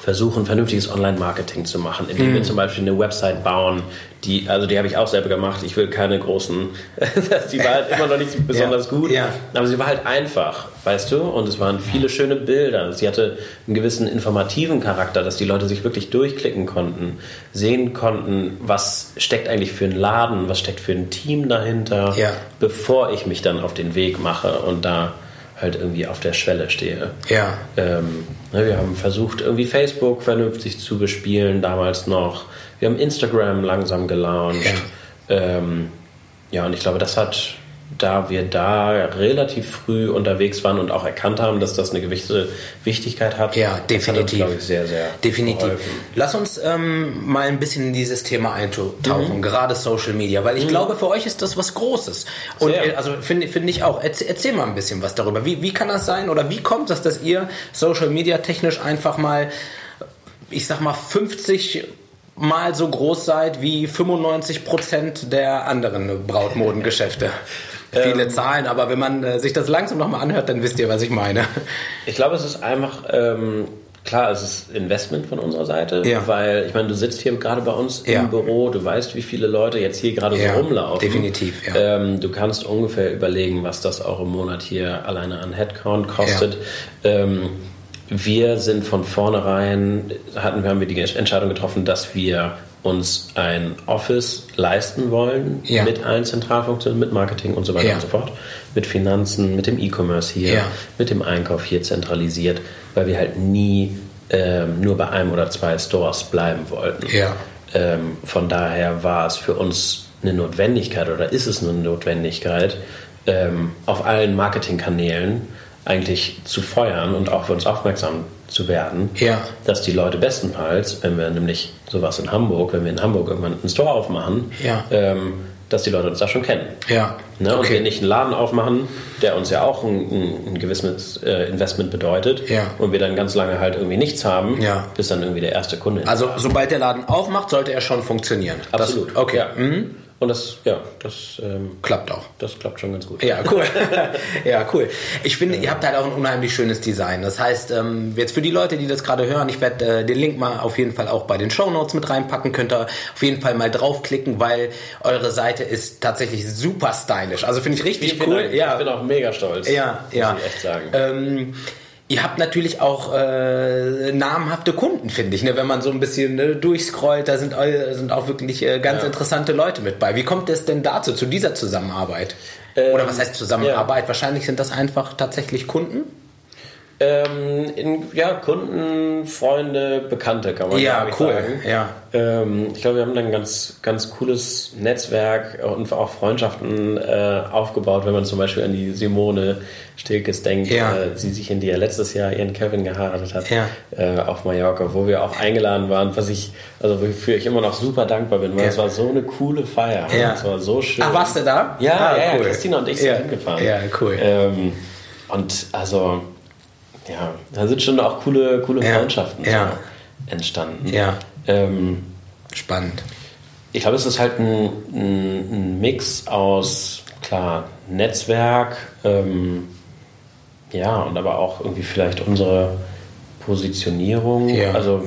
Speaker 2: versuchen, vernünftiges Online-Marketing zu machen, indem wir zum Beispiel eine Website bauen, die, also die habe ich auch selber gemacht. Ich will keine großen, *laughs* die war halt immer noch nicht besonders
Speaker 1: Ja,
Speaker 2: gut,
Speaker 1: ja.
Speaker 2: aber sie war halt einfach, weißt du? Und es waren viele schöne Bilder. Sie hatte einen gewissen informativen Charakter, dass die Leute sich wirklich durchklicken konnten, sehen konnten, was steckt eigentlich für ein Laden, was steckt für ein Team dahinter,
Speaker 1: Ja.
Speaker 2: bevor ich mich dann auf den Weg mache und da halt irgendwie auf der Schwelle stehe.
Speaker 1: Ja.
Speaker 2: Ähm, ne, wir haben versucht, irgendwie Facebook vernünftig zu bespielen, damals noch. Wir haben Instagram langsam gelauncht. Ähm, ja, und ich glaube, das hat, da wir da relativ früh unterwegs waren und auch erkannt haben, dass das eine gewisse Wichtigkeit hat,
Speaker 1: Ja,
Speaker 2: das hat uns,
Speaker 1: definitiv.
Speaker 2: ich, sehr, sehr
Speaker 1: Definitiv.
Speaker 2: geholfen.
Speaker 1: Lass uns ähm, mal ein bisschen in dieses Thema eintauchen, gerade Social Media, weil ich glaube, für euch ist das was Großes. Und
Speaker 2: Sehr.
Speaker 1: äh, also finde finde ich auch. Erzähl, erzähl mal ein bisschen was darüber. Wie, wie kann das sein oder wie kommt das, dass ihr Social Media technisch einfach mal, ich sag mal, 50 mal so groß seid wie 95 Prozent der anderen Brautmodengeschäfte? *laughs* Viele Zahlen, aber wenn man äh, sich das langsam nochmal anhört, dann wisst ihr, was ich meine.
Speaker 2: Ich glaube, es ist einfach, ähm, klar, es ist Investment von unserer Seite,
Speaker 1: Ja.
Speaker 2: weil ich meine, du sitzt hier gerade bei uns
Speaker 1: Ja.
Speaker 2: im Büro, du weißt, wie viele Leute jetzt hier gerade
Speaker 1: Ja,
Speaker 2: so rumlaufen.
Speaker 1: definitiv, ja.
Speaker 2: Ähm, du kannst ungefähr überlegen, was das auch im Monat hier alleine an Headcount kostet. Ähm, wir sind von vornherein, hatten, haben wir die Entscheidung getroffen, dass wir uns ein Office leisten wollen
Speaker 1: Ja.
Speaker 2: mit allen Zentralfunktionen, mit Marketing und so weiter
Speaker 1: Ja.
Speaker 2: und so fort, mit Finanzen, mit dem E-Commerce hier,
Speaker 1: Ja.
Speaker 2: mit dem Einkauf hier zentralisiert, weil wir halt nie ähm, nur bei einem oder zwei Stores bleiben wollten. Ähm, von daher war es für uns eine Notwendigkeit oder ist es eine Notwendigkeit, ähm, auf allen Marketingkanälen eigentlich zu feuern und auch für uns aufmerksam zu werden,
Speaker 1: Ja.
Speaker 2: dass die Leute bestenfalls, wenn wir nämlich sowas in Hamburg, wenn wir in Hamburg irgendwann einen Store aufmachen,
Speaker 1: Ja.
Speaker 2: ähm, dass die Leute uns da schon kennen.
Speaker 1: Ja.
Speaker 2: Ne? Und
Speaker 1: Okay.
Speaker 2: wir nicht einen Laden aufmachen, der uns ja auch ein, ein, ein gewisses äh, Investment bedeutet
Speaker 1: Ja.
Speaker 2: und wir dann ganz lange halt irgendwie nichts haben,
Speaker 1: Ja.
Speaker 2: bis dann irgendwie der erste Kunde
Speaker 1: Also sobald der Laden aufmacht, sollte er schon funktionieren.
Speaker 2: Absolut.
Speaker 1: Das, okay.
Speaker 2: Ja.
Speaker 1: Mhm.
Speaker 2: Und das, ja, das, ähm,
Speaker 1: Klappt auch.
Speaker 2: das klappt schon ganz gut.
Speaker 1: Ja, cool. *laughs* ja, cool. Ich finde, ihr habt halt auch ein unheimlich schönes Design. Das heißt, ähm, jetzt für die Leute, die das gerade hören, ich werde äh, den Link mal auf jeden Fall auch bei den Show Notes mit reinpacken. Könnt ihr auf jeden Fall mal draufklicken, weil eure Seite ist tatsächlich super stylisch. Also finde ich richtig
Speaker 2: Ich bin,
Speaker 1: cool.
Speaker 2: auch-
Speaker 1: ja.
Speaker 2: ich bin auch mega stolz.
Speaker 1: Ja, ja.
Speaker 2: Muss ich echt sagen.
Speaker 1: Ähm, ihr habt natürlich auch äh, namhafte Kunden, finde ich. Ne? Wenn man so ein bisschen ne, durchscrollt, da sind, sind auch wirklich äh, ganz
Speaker 2: Ja.
Speaker 1: interessante Leute mit bei. Wie kommt es denn dazu, zu dieser Zusammenarbeit?
Speaker 2: Ähm,
Speaker 1: Oder was heißt Zusammenarbeit? Wahrscheinlich sind das einfach tatsächlich Kunden.
Speaker 2: Ähm, in, ja, Kunden, Freunde, Bekannte kann man
Speaker 1: Ja, cool.
Speaker 2: sagen.
Speaker 1: Ja.
Speaker 2: Ähm, ich glaube, wir haben da ein ganz, ganz cooles Netzwerk und auch Freundschaften äh, aufgebaut, wenn man zum Beispiel an die Simone Stilkes denkt,
Speaker 1: Ja.
Speaker 2: äh, sie sich in die ja letztes Jahr ihren Kevin geheiratet hat
Speaker 1: Ja.
Speaker 2: äh, auf Mallorca, wo wir auch eingeladen waren, was ich, also wofür ich immer noch super dankbar bin, weil es war so eine coole Feier.
Speaker 1: Ja.
Speaker 2: Es war so schön.
Speaker 1: Ach, warst du da?
Speaker 2: Ja,
Speaker 1: Ah,
Speaker 2: ja, ja,
Speaker 1: cool.
Speaker 2: Christina und ich sind
Speaker 1: Ja.
Speaker 2: hingefahren.
Speaker 1: Ja, cool.
Speaker 2: Ähm, und also, ja, da sind schon auch coole, coole
Speaker 1: Ja.
Speaker 2: Freundschaften
Speaker 1: Ja.
Speaker 2: so entstanden.
Speaker 1: Ja.
Speaker 2: Ähm,
Speaker 1: Spannend.
Speaker 2: ich glaube, es ist halt ein, ein, ein Mix aus, klar, Netzwerk, ähm, ja, und aber auch irgendwie vielleicht unsere Positionierung.
Speaker 1: Ja.
Speaker 2: Also,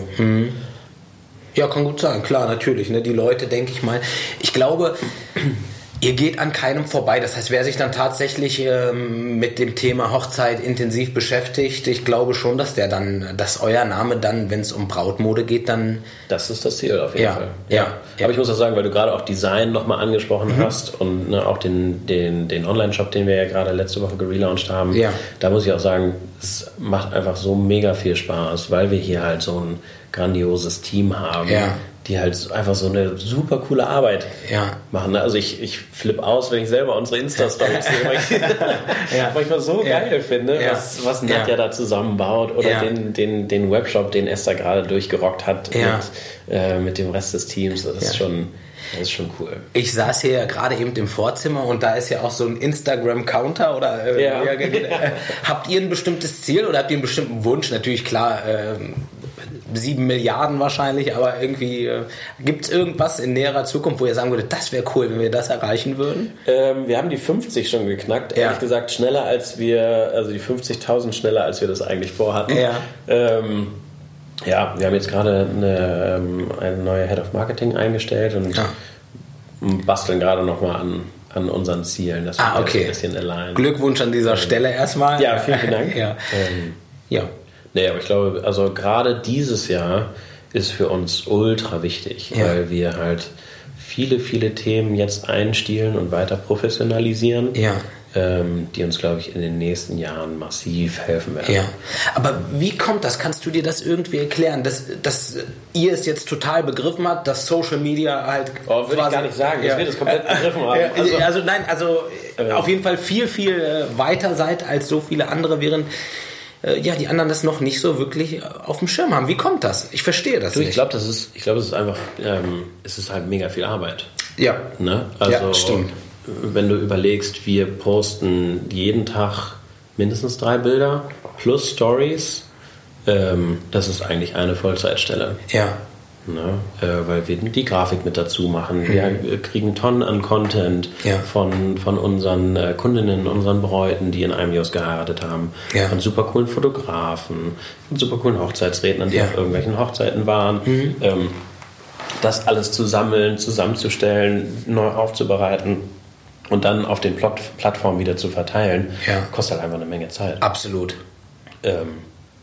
Speaker 1: Ja, kann gut sein, klar, natürlich. Ne? Die Leute, denke ich mal. Ich glaube, ihr geht an keinem vorbei. Das heißt, wer sich dann tatsächlich ähm, mit dem Thema Hochzeit intensiv beschäftigt, ich glaube schon, dass der dann, dass euer Name dann, wenn es um Brautmode geht, dann
Speaker 2: das ist das Ziel auf jeden
Speaker 1: Ja,
Speaker 2: Fall.
Speaker 1: ja, ja. Mhm.
Speaker 2: Aber ich muss auch sagen, weil du gerade auch Design nochmal angesprochen hast und ne, auch den, den, den Online-Shop, den wir ja gerade letzte Woche gelauncht haben,
Speaker 1: Ja.
Speaker 2: da muss ich auch sagen, es macht einfach so mega viel Spaß, weil wir hier halt so ein grandioses Team haben,
Speaker 1: Ja.
Speaker 2: Die halt einfach so eine super coole Arbeit
Speaker 1: Ja.
Speaker 2: machen. Also ich, ich flippe aus, wenn ich selber unsere Insta-Stories *laughs* sehe, weil ich
Speaker 1: Ja.
Speaker 2: manchmal so
Speaker 1: Ja.
Speaker 2: geil finde, was, was
Speaker 1: Ja.
Speaker 2: Nadja da zusammenbaut oder den, den, den Webshop, den Esther gerade durchgerockt hat mit, äh, mit dem Rest des Teams. Das ist, schon, das ist schon cool.
Speaker 1: Ich saß hier ja gerade eben im Vorzimmer und da ist ja auch so ein Instagram-Counter oder äh,
Speaker 2: Ja.
Speaker 1: ja, äh, *laughs* habt ihr ein bestimmtes Ziel oder habt ihr einen bestimmten Wunsch? Natürlich klar, ähm, sieben Milliarden wahrscheinlich, aber irgendwie äh, gibt es irgendwas in näherer Zukunft, wo ihr sagen würdet, das wäre cool, wenn wir das erreichen würden?
Speaker 2: Ähm, wir haben die 50 schon geknackt.
Speaker 1: Ja.
Speaker 2: Ehrlich gesagt, schneller als wir, also die 50.000 schneller als wir das eigentlich vorhatten.
Speaker 1: Ja.
Speaker 2: Ähm, ja, wir haben jetzt gerade eine, ähm, eine neue Head of Marketing eingestellt und
Speaker 1: Ja.
Speaker 2: basteln gerade nochmal an, an unseren Zielen. dass wir
Speaker 1: Ah, okay.
Speaker 2: ein bisschen allein.
Speaker 1: Glückwunsch an dieser Stelle erstmal.
Speaker 2: Ja, vielen, vielen Dank. *laughs*
Speaker 1: ja.
Speaker 2: Ähm,
Speaker 1: ja.
Speaker 2: Nee, aber ich glaube, also gerade dieses Jahr ist für uns ultra wichtig,
Speaker 1: Ja.
Speaker 2: weil wir halt viele, viele Themen jetzt einstielen und weiter professionalisieren,
Speaker 1: Ja.
Speaker 2: ähm, die uns, glaube ich, in den nächsten Jahren massiv helfen werden.
Speaker 1: Ja, aber wie kommt das? Kannst du dir das irgendwie erklären, dass, dass ihr es jetzt total begriffen habt, dass Social Media halt.
Speaker 2: Oh, würde ich gar nicht sagen. Ich will das komplett begriffen haben.
Speaker 1: Ja,
Speaker 2: Also-
Speaker 1: also, nein, also
Speaker 2: Äh.
Speaker 1: auf jeden Fall viel, viel äh, weiter seid als so viele andere, während äh, ja, die anderen das noch nicht so wirklich äh, auf dem Schirm haben. Wie kommt das? Ich verstehe das
Speaker 2: Du, ich
Speaker 1: nicht.
Speaker 2: glaube, das ist, ich glaube, es ist einfach, ähm, es ist halt mega viel Arbeit.
Speaker 1: ja.
Speaker 2: Ne? Also,
Speaker 1: Ja, stimmt.
Speaker 2: Wenn du überlegst, wir posten jeden Tag mindestens drei Bilder plus Stories, ähm, das ist eigentlich eine Vollzeitstelle.
Speaker 1: Ja.
Speaker 2: Ne? Äh, weil wir die Grafik mit dazu machen. Wir äh, kriegen Tonnen an Content
Speaker 1: Mhm. Ja.
Speaker 2: von, von unseren äh, Kundinnen, unseren Bräuten, die in einem Jahr geheiratet haben,
Speaker 1: Ja.
Speaker 2: von super coolen Fotografen, von super coolen Hochzeitsrednern, die
Speaker 1: Ja. Mhm.
Speaker 2: auf irgendwelchen Hochzeiten waren. Ähm, das alles zu sammeln, zusammenzustellen, neu aufzubereiten und dann auf den Plot Plattformen wieder zu verteilen, kostet halt einfach eine Menge Zeit.
Speaker 1: Absolut.
Speaker 2: Ähm,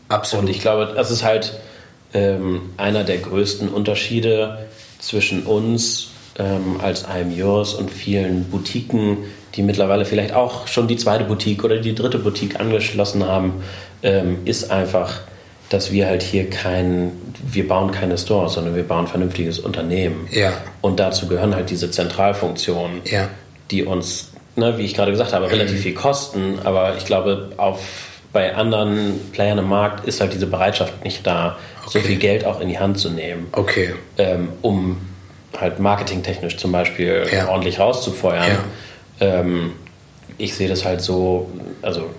Speaker 1: Absolut.
Speaker 2: und ich glaube, das ist halt ähm, einer der größten Unterschiede zwischen uns ähm, als IMUs und vielen Boutiquen, die mittlerweile vielleicht auch schon die zweite Boutique oder die dritte Boutique angeschlossen haben, ähm, ist einfach, dass wir halt hier kein, wir bauen keine Stores, sondern wir bauen ein vernünftiges Unternehmen.
Speaker 1: Ja.
Speaker 2: Und dazu gehören halt diese Zentralfunktionen,
Speaker 1: Ja. die
Speaker 2: uns, ne, wie ich gerade gesagt habe, relativ viel kosten. Aber ich glaube, auf, bei anderen Playern im Markt ist halt diese Bereitschaft nicht da, so
Speaker 1: Okay.
Speaker 2: viel Geld auch in die Hand zu nehmen,
Speaker 1: Okay.
Speaker 2: ähm, um halt marketingtechnisch zum Beispiel
Speaker 1: Ja.
Speaker 2: ordentlich rauszufeuern. Ähm, ich sehe das halt so, also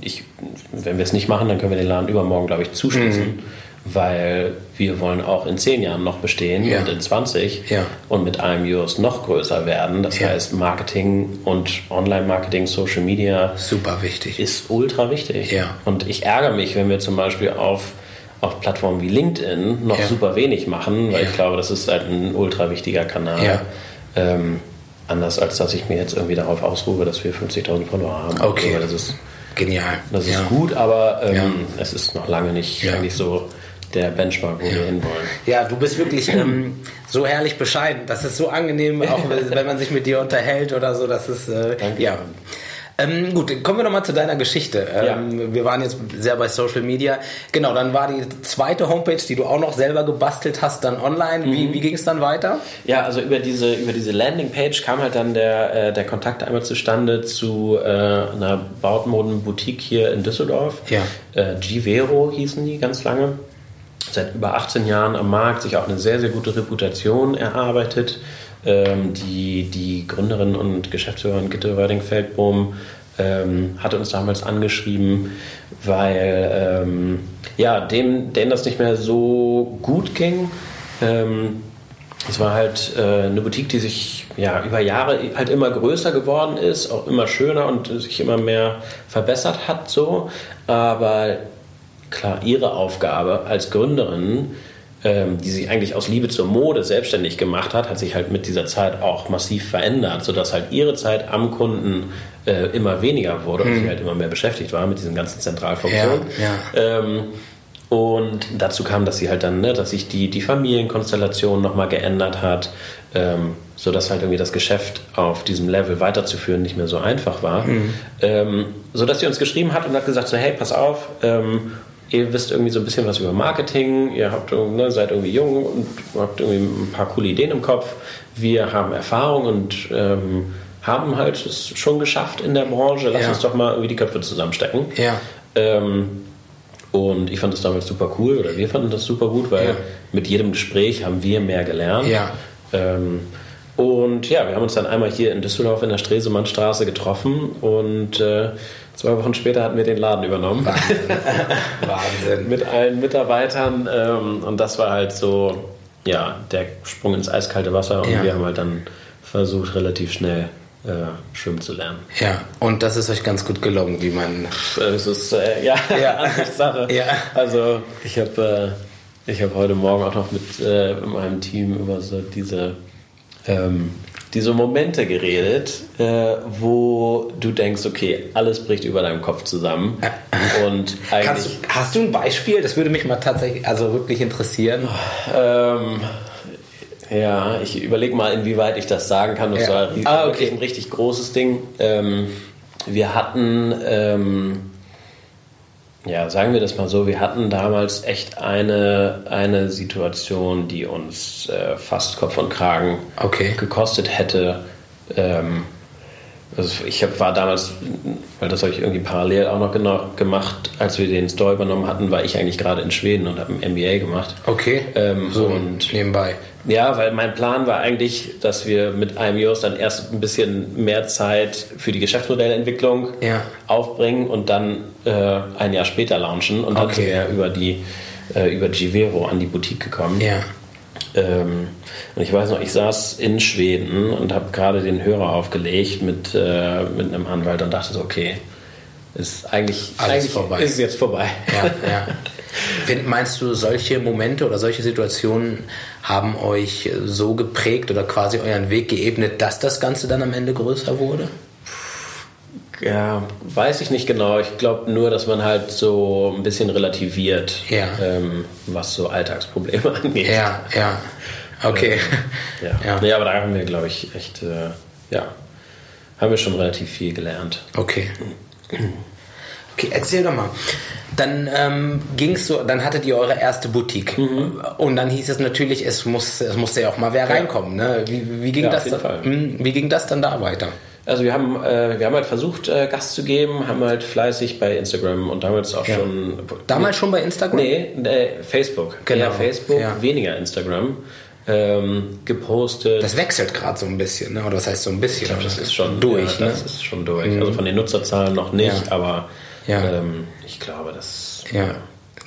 Speaker 2: ich, wenn wir es nicht machen, dann können wir den Laden übermorgen, glaube ich, zuschließen. Weil wir wollen auch in zehn Jahren noch bestehen.
Speaker 1: Ja.
Speaker 2: und in 20
Speaker 1: Ja.
Speaker 2: und mit IMUs noch größer werden. Das
Speaker 1: Ja.
Speaker 2: heißt, Marketing und Online-Marketing, Social Media
Speaker 1: Super wichtig.
Speaker 2: ist ultra wichtig.
Speaker 1: Ja.
Speaker 2: Und ich ärgere mich, wenn wir zum Beispiel auf, auf Plattformen wie LinkedIn noch super wenig machen, weil ich glaube, das ist halt ein ultra wichtiger Kanal.
Speaker 1: Ja.
Speaker 2: Ähm, anders als dass ich mir jetzt irgendwie darauf ausruhe, dass wir 50.000 Follower haben.
Speaker 1: Okay.
Speaker 2: Also, das ist,
Speaker 1: Genial.
Speaker 2: das ist gut, aber ähm, es ist noch lange nicht eigentlich so der Benchmark, wo wir hinwollen.
Speaker 1: Ja, du bist wirklich ähm, so herrlich bescheiden. Das ist so angenehm, auch *laughs* wenn man sich mit dir unterhält oder so. Das ist, äh,
Speaker 2: Danke.
Speaker 1: ja. Ähm, gut, kommen wir nochmal zu deiner Geschichte. Ähm, ja. Wir waren jetzt sehr bei Social Media. Genau, dann war die zweite Homepage, die du auch noch selber gebastelt hast, dann online. Mhm. Wie, wie ging es dann weiter?
Speaker 2: Ja, also über diese, über diese Landingpage kam halt dann der, äh, der Kontakt einmal zustande zu äh, einer Bautmoden-Boutique hier in Düsseldorf.
Speaker 1: Ja.
Speaker 2: Äh, Givero hießen die ganz lange. Seit über 18 Jahren am Markt, sich auch eine sehr, sehr gute Reputation erarbeitet ähm, die, die Gründerin und Geschäftsführerin Gitte Wörding-Feldbohm ähm, hatte uns damals angeschrieben, weil ähm, ja, dem, denen das nicht mehr so gut ging. Ähm, es war halt äh, eine Boutique, die sich ja, über Jahre halt immer größer geworden ist, auch immer schöner und sich immer mehr verbessert hat. So. Aber klar, ihre Aufgabe als Gründerin ähm, die sich eigentlich aus Liebe zur Mode selbstständig gemacht hat, hat sich halt mit dieser Zeit auch massiv verändert, sodass halt ihre Zeit am Kunden äh, immer weniger wurde und sie mhm. halt immer mehr beschäftigt war mit diesen ganzen Zentralfunktionen.
Speaker 1: Ja, ja. Ähm,
Speaker 2: und dazu kam, dass sie halt dann, ne, dass sich die, die Familienkonstellation nochmal geändert hat, ähm, sodass halt irgendwie das Geschäft auf diesem Level weiterzuführen nicht mehr so einfach war. Mhm. Ähm, sodass sie uns geschrieben hat und hat gesagt so, hey, pass auf, ähm, ihr wisst irgendwie so ein bisschen was über Marketing, ihr habt, ne, seid irgendwie jung und habt irgendwie ein paar coole Ideen im Kopf. Wir haben Erfahrung und ähm, haben halt es schon geschafft in der Branche. Lass ja. uns doch mal irgendwie die Köpfe zusammenstecken.
Speaker 1: Ja.
Speaker 2: Ähm, und ich fand das damals super cool oder wir fanden das super gut, weil ja. mit jedem Gespräch haben wir mehr gelernt.
Speaker 1: Ja.
Speaker 2: Ähm, und ja, wir haben uns dann einmal hier in Düsseldorf in der Stresemannstraße getroffen und äh, Zwei Wochen später hatten wir den Laden übernommen.
Speaker 1: Wahnsinn. Wahnsinn. *laughs*
Speaker 2: Mit allen Mitarbeitern. Ähm, und das war halt so, ja, der Sprung ins eiskalte Wasser. Und ja. wir haben halt dann versucht, relativ schnell äh, schwimmen zu lernen.
Speaker 1: Ja, und das ist euch ganz gut gelungen, wie man.
Speaker 2: Es ist, äh, ja,
Speaker 1: ja. *laughs*
Speaker 2: Sache.
Speaker 1: Ja.
Speaker 2: Also, ich habe äh, hab heute Morgen auch noch mit äh, meinem Team über so diese. Ähm, diese Momente geredet, äh, wo du denkst, okay, alles bricht über deinem Kopf zusammen. Und. *laughs*
Speaker 1: Du, hast du ein Beispiel? Das würde mich mal tatsächlich, also wirklich interessieren.
Speaker 2: Ähm, ja, ich überlege mal, inwieweit ich das sagen kann. Das ja. war ah, okay. ein richtig großes Ding. Ähm, wir hatten ähm, ja, sagen wir das mal so, wir hatten damals echt eine, eine Situation, die uns äh, fast Kopf und Kragen
Speaker 1: okay.
Speaker 2: gekostet hätte. Ähm, also ich hab, war damals, weil das habe ich irgendwie parallel auch noch genau gemacht, als wir den Store übernommen hatten, war ich eigentlich gerade in Schweden und habe ein MBA gemacht.
Speaker 1: Okay.
Speaker 2: Ähm,
Speaker 1: so und
Speaker 2: nebenbei. Ja, weil mein Plan war eigentlich, dass wir mit IMEOs dann erst ein bisschen mehr Zeit für die Geschäftsmodellentwicklung
Speaker 1: ja.
Speaker 2: aufbringen und dann äh, ein Jahr später launchen. Und dann okay. sind wir über die äh, über Givero an die Boutique gekommen.
Speaker 1: Ja.
Speaker 2: Ähm, und ich weiß noch, ich saß in Schweden und habe gerade den Hörer aufgelegt mit, äh, mit einem Anwalt und dachte so, okay, ist eigentlich,
Speaker 1: Alles
Speaker 2: eigentlich
Speaker 1: vorbei.
Speaker 2: ist jetzt vorbei.
Speaker 1: Ja, ja. *laughs* Meinst du, solche Momente oder solche Situationen haben euch so geprägt oder quasi euren Weg geebnet, dass das Ganze dann am Ende größer wurde?
Speaker 2: Ja, weiß ich nicht genau. Ich glaube nur, dass man halt so ein bisschen relativiert,
Speaker 1: ja.
Speaker 2: ähm, was so Alltagsprobleme *laughs* angeht.
Speaker 1: Ja, ja. Okay.
Speaker 2: Ähm, ja. ja. Nee, aber da haben wir, glaube ich, echt, äh, ja, haben wir schon relativ viel gelernt.
Speaker 1: Okay. Okay, erzähl doch mal. Dann ähm, ging's so, dann hattet ihr eure erste Boutique mhm. und dann hieß es natürlich, es muss, es musste ja auch mal wer reinkommen. Ne? Wie, wie, ging
Speaker 2: ja,
Speaker 1: das? Dann, hm, wie ging das dann da weiter?
Speaker 2: Also wir haben, äh, wir haben halt versucht, äh, Gas zu geben, haben halt fleißig bei Instagram und damals auch ja. schon.
Speaker 1: Damals schon bei Instagram?
Speaker 2: Nee, äh, Facebook.
Speaker 1: Genau.
Speaker 2: Ja, Facebook, ja. weniger Instagram. Ähm, gepostet.
Speaker 1: Das wechselt gerade so ein bisschen, ne? oder das heißt so ein bisschen?
Speaker 2: Ich glaube, das ist schon durch. Ja, das ne? ist schon durch. Mhm. Also von den Nutzerzahlen noch nicht, aber ähm, ich glaube, das.
Speaker 1: Ja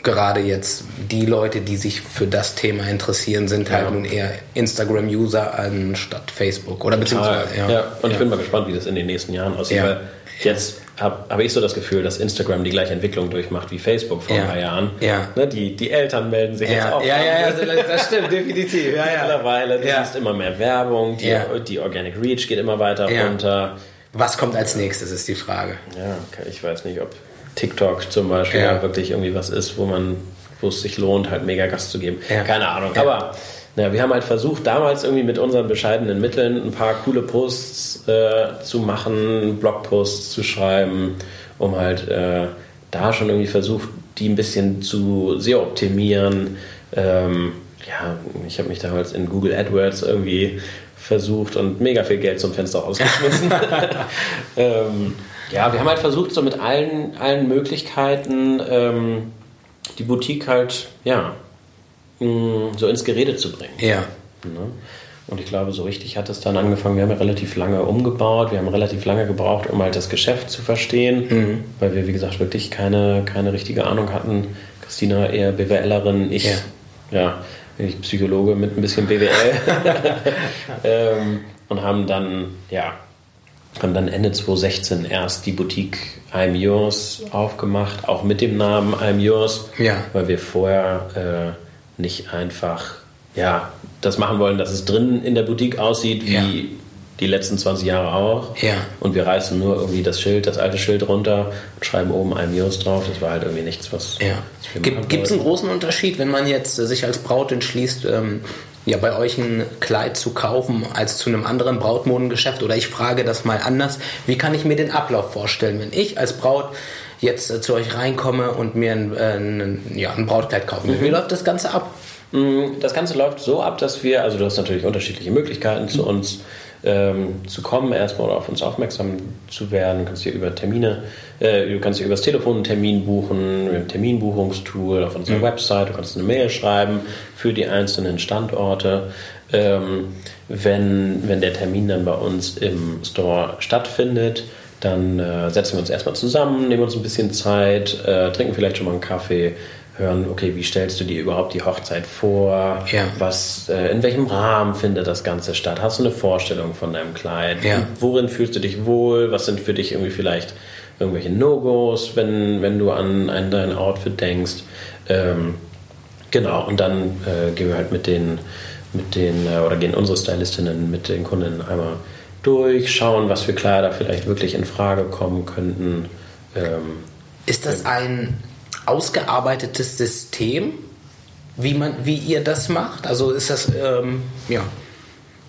Speaker 1: gerade jetzt die Leute, die sich für das Thema interessieren, sind halt ja. nun eher Instagram-User anstatt Facebook. Oder beziehungsweise,
Speaker 2: ja. ja. Und ich bin mal gespannt, wie das in den nächsten Jahren aussieht. Weil jetzt habe hab ich so das Gefühl, dass Instagram die gleiche Entwicklung durchmacht wie Facebook vor ein paar Jahren.
Speaker 1: Ja.
Speaker 2: Ne, die, die Eltern melden sich
Speaker 1: jetzt
Speaker 2: auch. *laughs*
Speaker 1: Ja, ja, ja, das stimmt, definitiv. Ja,
Speaker 2: ja. Mittlerweile, du siehst immer mehr Werbung, die, die Organic Reach geht immer weiter runter.
Speaker 1: Was kommt als nächstes, ist die Frage.
Speaker 2: Ja, okay, ich weiß nicht, ob TikTok zum Beispiel ja. wirklich irgendwie was ist, wo man, wo es sich lohnt, halt mega Gas zu geben.
Speaker 1: Ja.
Speaker 2: Keine Ahnung. Aber ja, wir haben halt versucht, damals irgendwie mit unseren bescheidenen Mitteln ein paar coole Posts äh, zu machen, Blogposts zu schreiben, um halt äh, da schon irgendwie versucht, die ein bisschen zu sehr optimieren. Ähm, ja, ich habe mich damals in Google AdWords irgendwie versucht und mega viel Geld zum Fenster rausgeschmissen. *laughs* *laughs* ähm, ja, wir haben halt versucht, so mit allen, allen Möglichkeiten ähm, die Boutique halt, ja, mh, so ins Gerede zu bringen.
Speaker 1: Ja.
Speaker 2: Ne? Und ich glaube, so richtig hat es dann angefangen. Wir haben ja relativ lange umgebaut. Wir haben relativ lange gebraucht, um halt das Geschäft zu verstehen,
Speaker 1: Mhm.
Speaker 2: weil wir, wie gesagt, wirklich keine, keine richtige Ahnung hatten. Christina eher BWLerin, ich,
Speaker 1: Ja.
Speaker 2: ja, ich Psychologe mit ein bisschen BWL. *laughs* *laughs* ähm, und haben dann, ja, haben dann Ende 2016 erst die Boutique I'm Yours aufgemacht, auch mit dem Namen I'm Yours,
Speaker 1: Ja.
Speaker 2: weil wir vorher äh, nicht einfach ja, das machen wollen, dass es drin in der Boutique aussieht, wie
Speaker 1: Ja.
Speaker 2: die letzten 20 Jahre auch.
Speaker 1: Ja.
Speaker 2: Und wir reißen nur irgendwie das Schild, das alte Schild runter und schreiben oben I'm Yours drauf. Das war halt irgendwie nichts, was,
Speaker 1: Ja. Gibt es einen großen Unterschied, wenn man jetzt äh, sich als Braut entschließt, ähm, ja, bei euch ein Kleid zu kaufen, als zu einem anderen Brautmodengeschäft? Oder ich frage das mal anders. Wie kann ich mir den Ablauf vorstellen, wenn ich als Braut jetzt äh, zu euch reinkomme und mir ein, äh, ein, ja, ein Brautkleid kaufen will? Wie läuft das Ganze ab?
Speaker 2: Mm, Das Ganze läuft so ab, dass wir, also du hast natürlich unterschiedliche Möglichkeiten zu uns ähm, zu kommen, erstmal oder auf uns aufmerksam zu werden. Du kannst hier über Termine, äh, du kannst hier über das Telefon einen Termin buchen, haben ein Terminbuchungstool auf unserer Website, du kannst eine Mail schreiben für die einzelnen Standorte. Ähm, wenn, wenn der Termin dann bei uns im Store stattfindet, dann äh, setzen wir uns erstmal zusammen, nehmen uns ein bisschen Zeit, äh, trinken vielleicht schon mal einen Kaffee, hören, okay, wie stellst du dir überhaupt die Hochzeit vor?
Speaker 1: Ja.
Speaker 2: Was, äh, in welchem Rahmen findet das Ganze statt? Hast du eine Vorstellung von deinem Kleid?
Speaker 1: Ja.
Speaker 2: Worin fühlst du dich wohl? Was sind für dich irgendwie vielleicht irgendwelche No-Gos, wenn, wenn du an, an dein Outfit denkst? Ähm, genau, und dann äh, gehen wir halt mit den, mit den, äh, oder gehen unsere Stylistinnen mit den Kundinnen einmal durch, schauen, was für Kleider vielleicht wirklich in Frage kommen könnten. Ähm,
Speaker 1: Ist das ein ausgearbeitetes System, wie, man, wie ihr das macht? Also ist das, ähm, ja,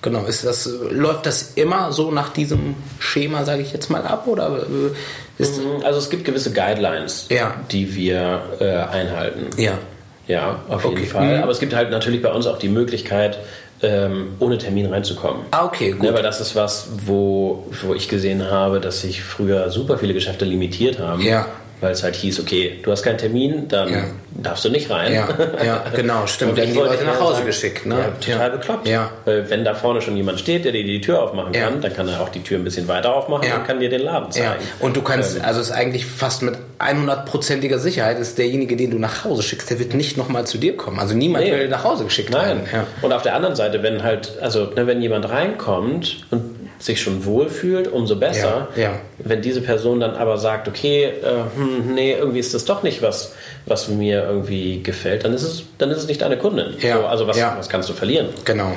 Speaker 1: genau, ist das, läuft das immer so nach diesem Schema, sage ich jetzt mal, ab? Oder äh, ist,
Speaker 2: Also es gibt gewisse Guidelines,
Speaker 1: Ja.
Speaker 2: die wir äh, einhalten.
Speaker 1: ja,
Speaker 2: Ja, auf jeden
Speaker 1: Okay.
Speaker 2: Fall.
Speaker 1: Mhm.
Speaker 2: Aber es gibt halt natürlich bei uns auch die Möglichkeit, ähm, ohne Termin reinzukommen.
Speaker 1: Ah, okay, gut.
Speaker 2: Ne, weil das ist was, wo, wo ich gesehen habe, dass sich früher super viele Geschäfte limitiert haben.
Speaker 1: Ja.
Speaker 2: Weil es halt hieß, okay, du hast keinen Termin, dann
Speaker 1: Ja.
Speaker 2: darfst du nicht rein.
Speaker 1: Ja, ja, *laughs* genau, stimmt.
Speaker 2: Und
Speaker 1: Werden
Speaker 2: ich
Speaker 1: die Leute nach Hause
Speaker 2: sagen,
Speaker 1: geschickt, ne?
Speaker 2: Ja, total
Speaker 1: Ja.
Speaker 2: bekloppt.
Speaker 1: Ja.
Speaker 2: Weil wenn da vorne schon jemand steht, der dir die Tür aufmachen kann, dann kann er auch die Tür ein bisschen weiter aufmachen und kann dir den Laden zeigen.
Speaker 1: Ja, und du kannst,
Speaker 2: Ähm,
Speaker 1: also es ist eigentlich fast mit 100%iger Sicherheit, ist derjenige, den du nach Hause schickst, der wird nicht nochmal zu dir kommen. Also niemand
Speaker 2: Nee.
Speaker 1: will nach Hause geschickt
Speaker 2: Nein.
Speaker 1: werden.
Speaker 2: Und auf der anderen Seite, wenn halt, also ne, wenn jemand reinkommt und sich schon wohlfühlt, umso besser.
Speaker 1: Ja, ja.
Speaker 2: Wenn diese Person dann aber sagt, okay, äh, hm, nee, irgendwie ist das doch nicht was, was mir irgendwie gefällt, dann ist es, dann ist es nicht deine Kundin.
Speaker 1: Ja,
Speaker 2: So, also was,
Speaker 1: ja.
Speaker 2: was kannst du verlieren?
Speaker 1: Genau.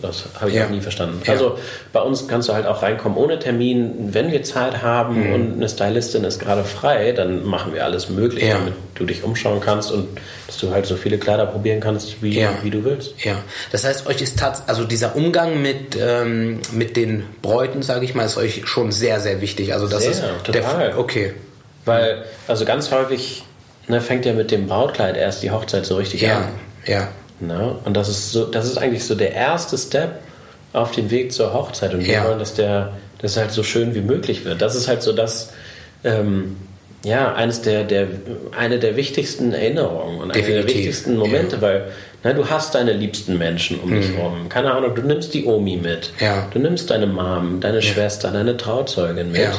Speaker 2: Das habe ich
Speaker 1: Ja.
Speaker 2: auch nie verstanden.
Speaker 1: Ja.
Speaker 2: Also bei uns kannst du halt auch reinkommen ohne Termin. Wenn wir Zeit haben
Speaker 1: Mhm.
Speaker 2: und eine Stylistin ist gerade frei, dann machen wir alles Mögliche,
Speaker 1: Ja.
Speaker 2: damit du dich umschauen kannst und dass du halt so viele Kleider probieren kannst, wie,
Speaker 1: Ja.
Speaker 2: wie du willst.
Speaker 1: Ja, das heißt, euch ist tats also dieser Umgang mit, ähm, mit den Bräuten, sage ich mal, ist euch schon sehr, sehr wichtig. Also das
Speaker 2: Sehr,
Speaker 1: ist
Speaker 2: total.
Speaker 1: Der, okay.
Speaker 2: Weil, also ganz häufig ne, fängt ja mit dem Brautkleid erst die Hochzeit so richtig
Speaker 1: Ja,
Speaker 2: an.
Speaker 1: ja,
Speaker 2: Ne? Und das ist, so, das ist eigentlich so der erste Step auf dem Weg zur Hochzeit. Und wir
Speaker 1: Ja.
Speaker 2: wollen, dass der das halt so schön wie möglich wird. Das ist halt so das, ähm, ja, eines der, der, eine der wichtigsten Erinnerungen und eine der
Speaker 1: Definitiv.
Speaker 2: wichtigsten Momente, weil ne, du hast deine liebsten Menschen um dich rum. Keine Ahnung, du nimmst die Omi mit.
Speaker 1: Mhm. Ja.
Speaker 2: Du nimmst deine Mom, deine Schwester, deine Trauzeugin mit.
Speaker 1: Ja.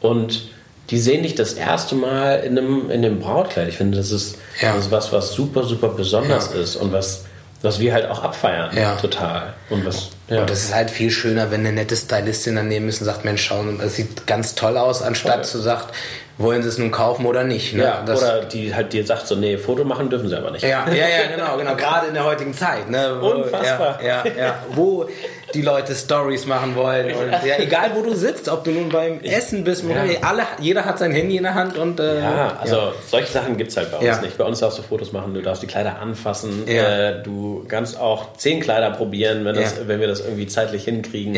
Speaker 2: Und die sehen dich das erste Mal in einem, in einem Brautkleid. Ich finde, das ist,
Speaker 1: Ja.
Speaker 2: das ist was, was super, super besonders
Speaker 1: Ja.
Speaker 2: ist und was, was wir halt auch abfeiern.
Speaker 1: Ja.
Speaker 2: Total. Und was, ja.
Speaker 1: Und das ist halt viel schöner, wenn eine nette Stylistin daneben ist und sagt, Mensch, schau, das sieht ganz toll aus, anstatt
Speaker 2: Voll.
Speaker 1: zu sagt, wollen sie es nun kaufen oder nicht. Ne?
Speaker 2: ja, oder die halt dir sagt so, nee, Foto machen dürfen sie aber nicht.
Speaker 1: Ja, ja, ja, genau, genau. Gerade in der heutigen Zeit. Ne? Wo,
Speaker 2: Unfassbar.
Speaker 1: Ja, ja, ja. Wo die Leute Stories machen wollen. Und ja, egal wo du sitzt, ob du nun beim Essen bist, ja. alle, jeder hat sein Handy in der Hand und.
Speaker 2: Äh, ja, also ja. solche Sachen gibt es halt bei uns nicht. Bei uns darfst du Fotos machen, du darfst die Kleider anfassen, äh, du kannst auch zehn Kleider probieren, wenn, das, wenn wir das irgendwie zeitlich hinkriegen.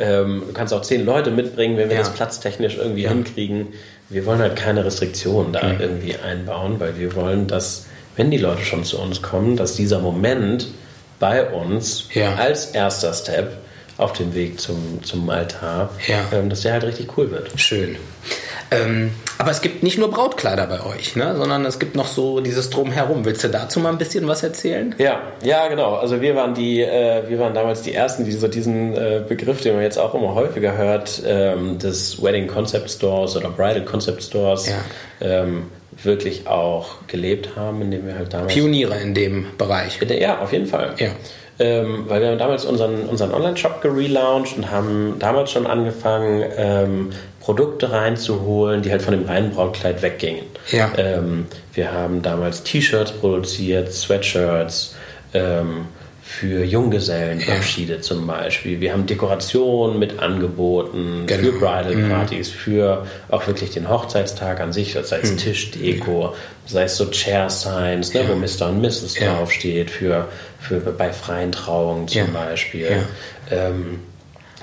Speaker 2: Ähm, du kannst auch zehn Leute mitbringen, wenn wir das platztechnisch irgendwie hinkriegen. Wir wollen halt keine Restriktionen da mhm. irgendwie einbauen, weil wir wollen, dass, wenn die Leute schon zu uns kommen, dass dieser Moment bei uns ja. als erster Step auf dem Weg zum, zum Altar, ja. ähm, dass der halt richtig cool wird.
Speaker 1: Schön. Ähm, aber es gibt nicht nur Brautkleider bei euch, ne? sondern es gibt noch so dieses Drumherum. Willst du dazu mal ein bisschen was erzählen?
Speaker 2: Ja, ja, genau. Also wir waren die, äh, wir waren damals die ersten, die so diesen äh, Begriff, den man jetzt auch immer häufiger hört, ähm, des Wedding Concept Stores oder Bridal Concept Stores, ja. ähm, wirklich auch gelebt haben, indem wir halt damals.
Speaker 1: Pioniere in dem Bereich.
Speaker 2: Ja, auf jeden Fall. Ja. Ähm, weil wir haben damals unseren, unseren Online-Shop gelauncht und haben damals schon angefangen, ähm, Produkte reinzuholen, die halt von dem reinen Brautkleid weggingen. Ja. Ähm, wir haben damals T-Shirts produziert, Sweatshirts, ähm, für Junggesellenabschiede ja. zum Beispiel. Wir haben Dekorationen mit angeboten genau. für Bridal. Partys, mhm. für auch wirklich den Hochzeitstag an sich, sei es mhm. Tischdeko, ja. sei es so Chair Signs, ne, ja. wo Mr. und Mrs. draufsteht, für, für bei freien Trauungen zum Beispiel. Ähm,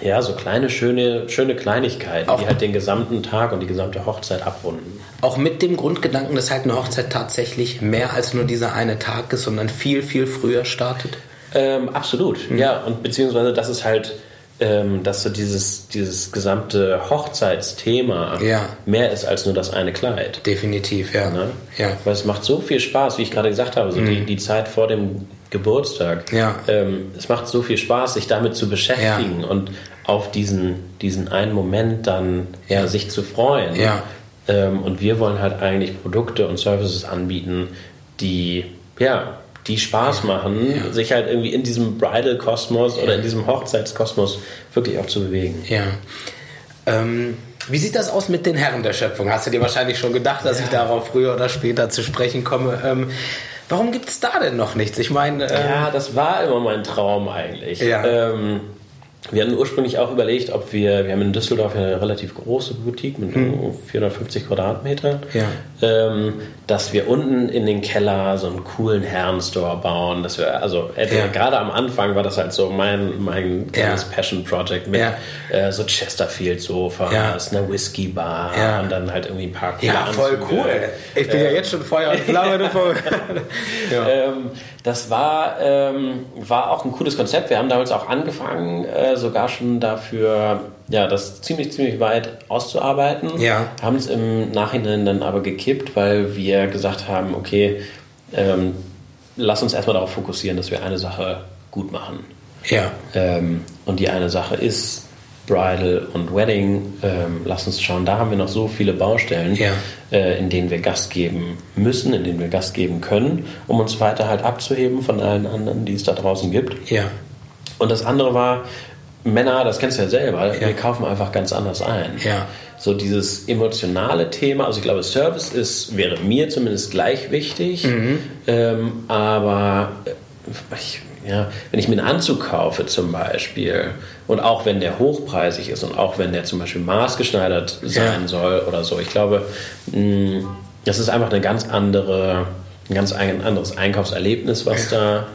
Speaker 2: ja, so kleine, schöne, schöne Kleinigkeiten, auch die halt den gesamten Tag und die gesamte Hochzeit abrunden.
Speaker 1: Auch mit dem Grundgedanken, dass halt eine Hochzeit tatsächlich mehr als nur dieser eine Tag ist, sondern viel, viel früher startet?
Speaker 2: Ähm, absolut, mhm. ja. Und beziehungsweise, das ist halt, ähm, dass so dieses, dieses gesamte Hochzeitsthema ja. mehr ist als nur das eine Kleid.
Speaker 1: Definitiv, ja. Ne?
Speaker 2: ja. Weil es macht so viel Spaß, wie ich gerade gesagt habe, so mhm. die, die Zeit vor dem Geburtstag. Ja. Ähm, es macht so viel Spaß, sich damit zu beschäftigen ja. und auf diesen, diesen einen Moment dann ja, sich zu freuen. Ja. Ähm, und wir wollen halt eigentlich Produkte und Services anbieten, die ja die Spaß machen, ja. sich halt irgendwie in diesem Bridal-Kosmos ja. oder in diesem Hochzeitskosmos wirklich auch zu bewegen.
Speaker 1: Ja. Ähm, wie sieht das aus mit den Herren der Schöpfung? Hast du dir wahrscheinlich schon gedacht, dass ja. ich darauf früher oder später zu sprechen komme? Ähm, warum gibt es da denn noch nichts? Ich meine.
Speaker 2: Ähm, ja, das war immer mein Traum eigentlich. Ja. Ähm, wir hatten ursprünglich auch überlegt, ob wir, wir haben in Düsseldorf eine relativ große Boutique mit hm. 450 Quadratmetern, ja. ähm, dass wir unten in den Keller so einen coolen Herrenstore bauen. Dass wir, also ja. gerade am Anfang war das halt so mein, mein kleines ja. Passion Project mit äh, so Chesterfield-Sofas, einer Whisky Bar und dann halt irgendwie ein paar
Speaker 1: coole Ja, voll Anzüge. cool. Ich bin ja jetzt schon Feuer und Flamme davon. *laughs* *laughs*
Speaker 2: ähm, das war, ähm, war auch ein cooles Konzept. Wir haben damals auch angefangen, äh, sogar schon dafür, ja, das ziemlich, ziemlich weit auszuarbeiten. Ja. Haben es im Nachhinein dann aber gekippt, weil wir gesagt haben, okay, ähm, lass uns erstmal darauf fokussieren, dass wir eine Sache gut machen. Ja. Ähm, und die eine Sache ist, Bridal und Wedding, ähm, lass uns schauen, da haben wir noch so viele Baustellen, ja. äh, in denen wir Gast geben müssen, in denen wir Gast geben können, um uns weiter halt abzuheben von allen anderen, die es da draußen gibt. Ja. Und das andere war, Männer, das kennst du ja selber, ja. wir kaufen einfach ganz anders ein. Ja. So dieses emotionale Thema, also ich glaube, Service ist, wäre mir zumindest gleich wichtig, mhm. ähm, aber ich ja, wenn ich mir einen Anzug kaufe zum Beispiel und auch wenn der hochpreisig ist und auch wenn der zum Beispiel maßgeschneidert sein ja. soll oder so, ich glaube, mm, das ist einfach eine ganz andere, ein ganz anderes Einkaufserlebnis, was da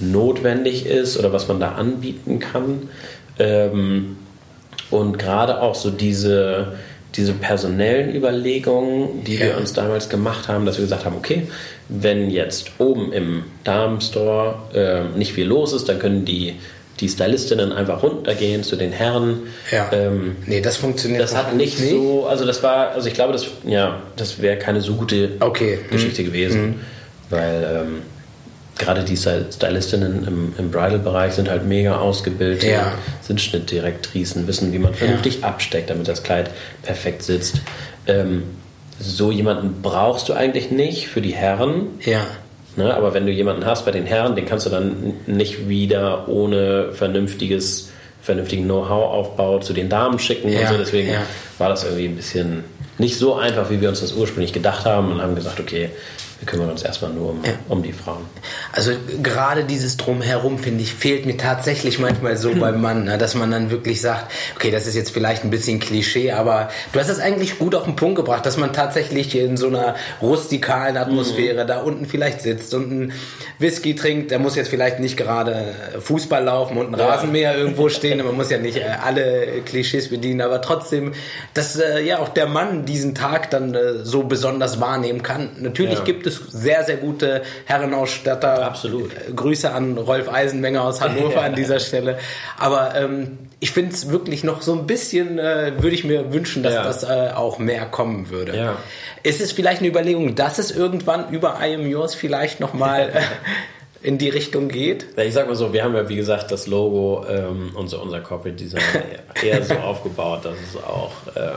Speaker 2: notwendig ist oder was man da anbieten kann. Ähm, und gerade auch so diese, diese personellen Überlegungen, die ja. wir uns damals gemacht haben, dass wir gesagt haben, okay, wenn jetzt oben im Damenstore äh, nicht viel los ist, dann können die, die Stylistinnen einfach runtergehen zu den Herren.
Speaker 1: Ja. Ähm, nee, das funktioniert
Speaker 2: Das hat nicht nee. so, also das war, also ich glaube, das, ja, das wäre keine so gute okay. Geschichte mhm. gewesen, mhm. weil ähm, gerade die Stylistinnen im, im Bridal-Bereich sind halt mega ausgebildet, ja. sind Schnittdirektrisen, wissen, wie man vernünftig ja. absteckt, damit das Kleid perfekt sitzt. Ähm, so jemanden brauchst du eigentlich nicht für die Herren. Ja. Ne, aber wenn du jemanden hast bei den Herren, den kannst du dann nicht wieder ohne vernünftiges, vernünftigen Know-how-Aufbau zu den Damen schicken ja, und so. Deswegen war das irgendwie ein bisschen nicht so einfach, wie wir uns das ursprünglich gedacht haben und haben gesagt, okay, wir kümmern uns erstmal nur um, ja. um die Frauen.
Speaker 1: Also gerade dieses Drumherum, finde ich, fehlt mir tatsächlich manchmal so beim Mann, ne? dass man dann wirklich sagt, okay, das ist jetzt vielleicht ein bisschen Klischee, aber du hast es eigentlich gut auf den Punkt gebracht, dass man tatsächlich in so einer rustikalen Atmosphäre mhm. da unten vielleicht sitzt und einen Whisky trinkt. Der muss jetzt vielleicht nicht gerade Fußball laufen und ein ja. Rasenmäher irgendwo *laughs* stehen. Man muss ja nicht äh, alle Klischees bedienen, aber trotzdem, dass äh, ja auch der Mann diesen Tag dann äh, so besonders wahrnehmen kann. Natürlich ja. gibt es sehr, sehr gute Herrenausstatter.
Speaker 2: Absolut.
Speaker 1: Grüße an Rolf Eisenmenger aus Hannover an *laughs* dieser Stelle. Aber ähm, ich finde es wirklich noch so ein bisschen, äh, würde ich mir wünschen, dass ja. das äh, auch mehr kommen würde.
Speaker 2: Ja.
Speaker 1: Ist es vielleicht eine Überlegung, dass es irgendwann über I Am Yours vielleicht nochmal *laughs* äh, in die Richtung geht?
Speaker 2: Ja, ich sag mal so, wir haben ja wie gesagt das Logo, ähm, unser, unser Corporate Design *laughs* eher so aufgebaut, dass es auch äh,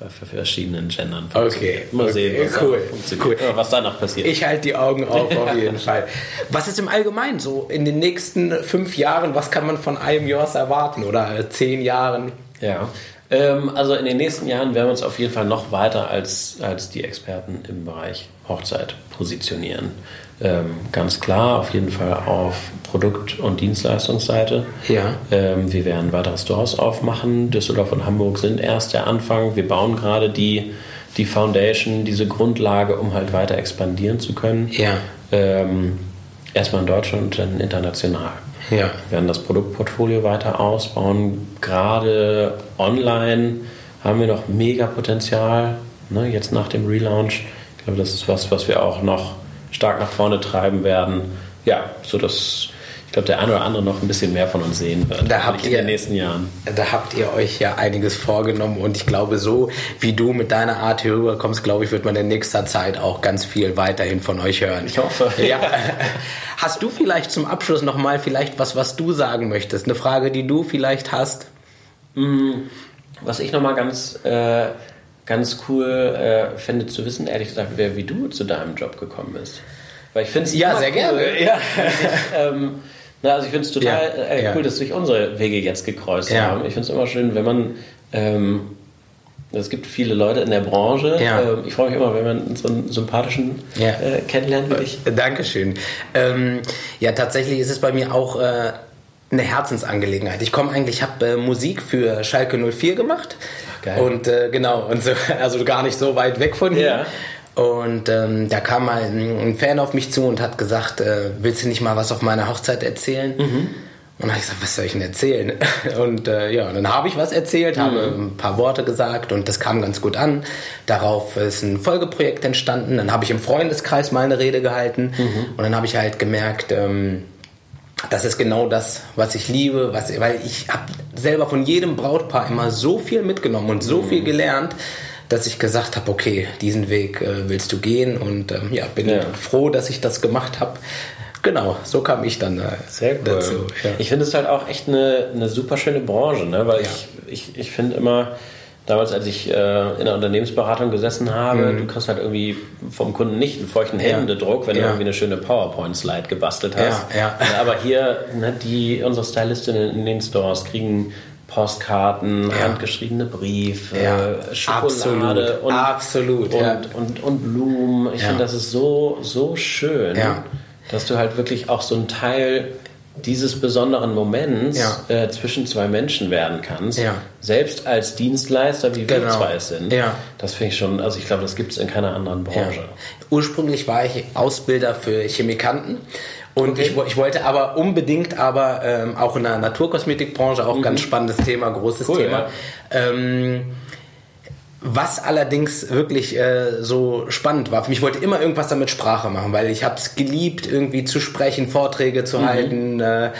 Speaker 2: bei verschiedenen Gendern
Speaker 1: Okay.
Speaker 2: Mal
Speaker 1: okay.
Speaker 2: sehen, was,
Speaker 1: cool.
Speaker 2: cool. was danach passiert.
Speaker 1: Ich halte die Augen auf, auf *laughs* jeden Fall. Was ist im Allgemeinen so in den nächsten fünf Jahren, was kann man von I Am Yours erwarten oder zehn Jahren?
Speaker 2: Ja, ähm, also in den nächsten Jahren werden wir uns auf jeden Fall noch weiter als, als die Experten im Bereich Hochzeit positionieren. Ähm, ganz klar, auf jeden Fall auf Produkt- und Dienstleistungsseite.
Speaker 1: Ja.
Speaker 2: Ähm, wir werden weitere Stores aufmachen. Düsseldorf und Hamburg sind erst der Anfang. Wir bauen gerade die, die Foundation, diese Grundlage, um halt weiter expandieren zu können.
Speaker 1: Ja.
Speaker 2: Ähm, erstmal in Deutschland und dann international.
Speaker 1: Ja.
Speaker 2: Wir werden das Produktportfolio weiter ausbauen. Gerade online haben wir noch mega Potenzial. Ne, jetzt nach dem Relaunch. Ich glaube, das ist was, was wir auch noch stark nach vorne treiben werden. Ja, so dass ich glaube, der eine oder andere noch ein bisschen mehr von uns sehen wird
Speaker 1: da habt
Speaker 2: in
Speaker 1: ihr,
Speaker 2: den nächsten Jahren.
Speaker 1: Da habt ihr euch ja einiges vorgenommen und ich glaube, so wie du mit deiner Art hier rüberkommst, glaube ich, wird man in nächster Zeit auch ganz viel weiterhin von euch hören.
Speaker 2: Ich hoffe.
Speaker 1: Ja. *laughs* Hast du vielleicht zum Abschluss nochmal vielleicht was, was du sagen möchtest? Eine Frage, die du vielleicht hast?
Speaker 2: Mm, was ich nochmal ganz, äh, ganz cool äh, fände zu wissen, ehrlich gesagt, wäre, wie du zu deinem Job gekommen bist. Weil ich finde es
Speaker 1: ja, sehr cool, gerne. *laughs*
Speaker 2: Ja. Ich, ähm, na, also ich finde es total ja, äh, cool, ja. dass sich unsere Wege jetzt gekreuzt haben. Ich finde es immer schön, wenn man ähm, es gibt viele Leute in der Branche.
Speaker 1: Ja.
Speaker 2: Ähm, ich freue mich immer, wenn man so einen sympathischen ja. äh, kennenlernt wie dich.
Speaker 1: Äh, Dankeschön. Ähm, ja, tatsächlich ist es bei mir auch äh, eine Herzensangelegenheit. Ich komme eigentlich, ich habe äh, Musik für Schalke 04 gemacht.
Speaker 2: Geil.
Speaker 1: Und äh, genau, und so, *laughs* also gar nicht so weit weg von hier.
Speaker 2: Ja.
Speaker 1: Und ähm, da kam mal ein, Fan auf mich zu und hat gesagt, äh, willst du nicht mal was auf meiner Hochzeit erzählen?
Speaker 2: Mhm.
Speaker 1: Und dann habe ich gesagt, was soll ich denn erzählen? *laughs* Und äh, ja, dann habe ich was erzählt, mhm. habe ein paar Worte gesagt und das kam ganz gut an. Darauf ist ein Folgeprojekt entstanden. Dann habe ich im Freundeskreis mal eine Rede gehalten mhm. und dann habe ich halt gemerkt, ähm, das ist genau das, was ich liebe, was, weil ich habe selber von jedem Brautpaar immer so viel mitgenommen und so mhm. viel gelernt dass ich gesagt habe, okay, diesen Weg äh, willst du gehen und ähm, ja, bin ja. froh, dass ich das gemacht habe. Genau, so kam ich dann äh,
Speaker 2: Sehr cool. dazu. Ja. Ich finde es halt auch echt eine, eine super schöne Branche, ne? weil ja. ich, ich, ich finde immer, damals, als ich äh, in der Unternehmensberatung gesessen habe, mhm. du kriegst halt irgendwie vom Kunden nicht einen feuchten Händedruck, wenn ja. du irgendwie eine schöne PowerPoint-Slide gebastelt hast.
Speaker 1: Ja,
Speaker 2: ja. Aber hier, ne, die, unsere Stylistinnen in den Stores kriegen Postkarten, ja. handgeschriebene Briefe,
Speaker 1: ja.
Speaker 2: Schokolade
Speaker 1: absolut. Und, absolut,
Speaker 2: und, ja. und, und, Blumen. Ich finde, das ist so, so schön, dass du halt wirklich auch so ein Teil dieses besonderen Moments äh, zwischen zwei Menschen werden kannst. Selbst als Dienstleister, wie wir genau. zwei es sind. Das finde ich schon, also ich glaube, das gibt es in keiner anderen Branche.
Speaker 1: Ursprünglich war ich Ausbilder für Chemikanten. Und okay. ich, ich, wollte aber unbedingt, aber ähm, auch in der Naturkosmetikbranche, auch mhm. ganz spannendes Thema, großes cool, Thema. Ja. Ähm, was allerdings wirklich äh, so spannend war, für mich ich wollte immer irgendwas damit Sprache machen, weil ich habe es geliebt, irgendwie zu sprechen, Vorträge zu mhm. halten, äh,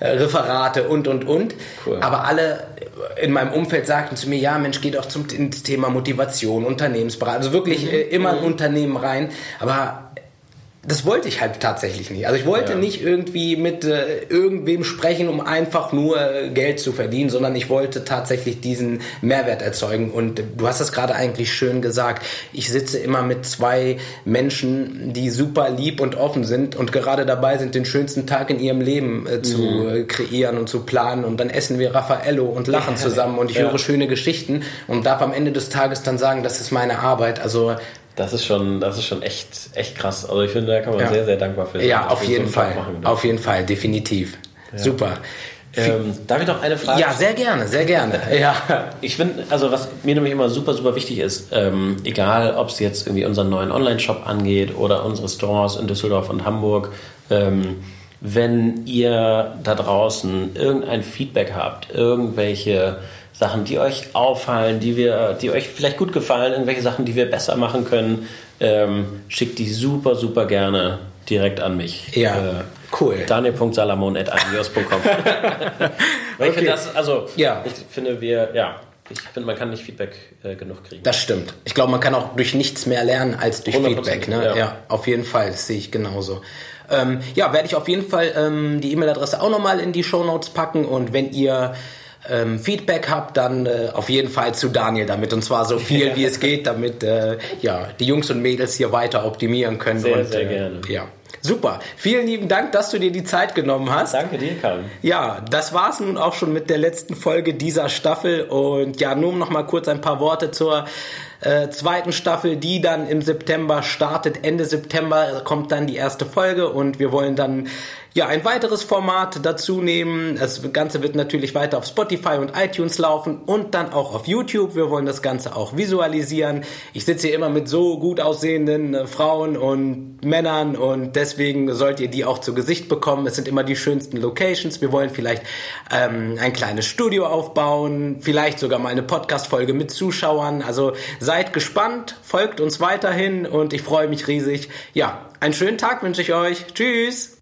Speaker 1: Referate und und und. Cool. Aber alle in meinem Umfeld sagten zu mir, ja Mensch, geh doch zum ins Thema Motivation, Unternehmensberatung, also wirklich mhm. äh, immer ein mhm. Unternehmen rein. Aber das wollte ich halt tatsächlich nicht. Also ich wollte ja. nicht irgendwie mit äh, irgendwem sprechen, um einfach nur äh, Geld zu verdienen, sondern ich wollte tatsächlich diesen Mehrwert erzeugen. Und du hast das gerade eigentlich schön gesagt. Ich sitze immer mit zwei Menschen, die super lieb und offen sind und gerade dabei sind, den schönsten Tag in ihrem Leben äh, zu mhm. Äh, kreieren und zu planen. Und dann essen wir Raffaello und lachen ja, zusammen und ich ja. höre schöne Geschichten und darf am Ende des Tages dann sagen, das ist meine Arbeit. Also
Speaker 2: Das ist schon, das ist schon echt, echt krass. Also ich finde, da kann man
Speaker 1: Ja.
Speaker 2: sehr, sehr dankbar für sein.
Speaker 1: Ja, auf jeden
Speaker 2: so
Speaker 1: Fall.
Speaker 2: dürfen.
Speaker 1: Auf jeden Fall, definitiv. Super.
Speaker 2: Ähm, darf ich noch eine Frage?
Speaker 1: Ja, sehr gerne, sehr gerne. *laughs* Ja.
Speaker 2: Ich finde, also was mir nämlich immer super, super wichtig ist, ähm, egal ob es jetzt irgendwie unseren neuen Online-Shop angeht oder unsere Stores in Düsseldorf und Hamburg, ähm, wenn ihr da draußen irgendein Feedback habt, irgendwelche Sachen, die euch auffallen, die wir, die euch vielleicht gut gefallen, irgendwelche Sachen, die wir besser machen können, ähm, schickt die super, super gerne direkt an mich.
Speaker 1: Ja,
Speaker 2: Äh,
Speaker 1: cool.
Speaker 2: Daniel.salamon.adios.com *laughs* Weil ich finde das, also,
Speaker 1: Ja.
Speaker 2: ich finde, wir, ja, ich finde, man kann nicht Feedback äh, genug kriegen.
Speaker 1: Das stimmt. Ich glaube, man kann auch durch nichts mehr lernen als durch
Speaker 2: 100%,
Speaker 1: Feedback. Ne? Ja.
Speaker 2: ja.
Speaker 1: auf jeden Fall. Das sehe ich genauso. Ähm, ja, werde ich auf jeden Fall ähm, die E-Mail-Adresse auch nochmal in die Shownotes packen und wenn ihr ähm, Feedback habt, dann äh, auf jeden Fall zu Daniel damit und zwar so viel wie es geht, damit äh, ja die Jungs und Mädels hier weiter optimieren können.
Speaker 2: Sehr,
Speaker 1: und,
Speaker 2: sehr
Speaker 1: äh,
Speaker 2: gerne.
Speaker 1: Ja, super. Vielen lieben Dank, dass du dir die Zeit genommen hast.
Speaker 2: Danke dir, Karin.
Speaker 1: Ja, das war's nun auch schon mit der letzten Folge dieser Staffel und ja, nur noch mal kurz ein paar Worte zur äh, zweiten Staffel, die dann im September startet. Ende September kommt dann die erste Folge und wir wollen dann ja ein weiteres Format dazu nehmen. Das Ganze wird natürlich weiter auf Spotify und iTunes laufen und dann auch auf YouTube. Wir wollen das Ganze auch visualisieren. Ich sitze hier immer mit so gut aussehenden äh, Frauen und Männern und deswegen sollt ihr die auch zu Gesicht bekommen. Es sind immer die schönsten Locations. Wir wollen vielleicht ähm, ein kleines Studio aufbauen, vielleicht sogar mal eine Podcast-Folge mit Zuschauern. Also seid gespannt, folgt uns weiterhin und ich freue mich riesig. Ja, einen schönen Tag wünsche ich euch. Tschüss!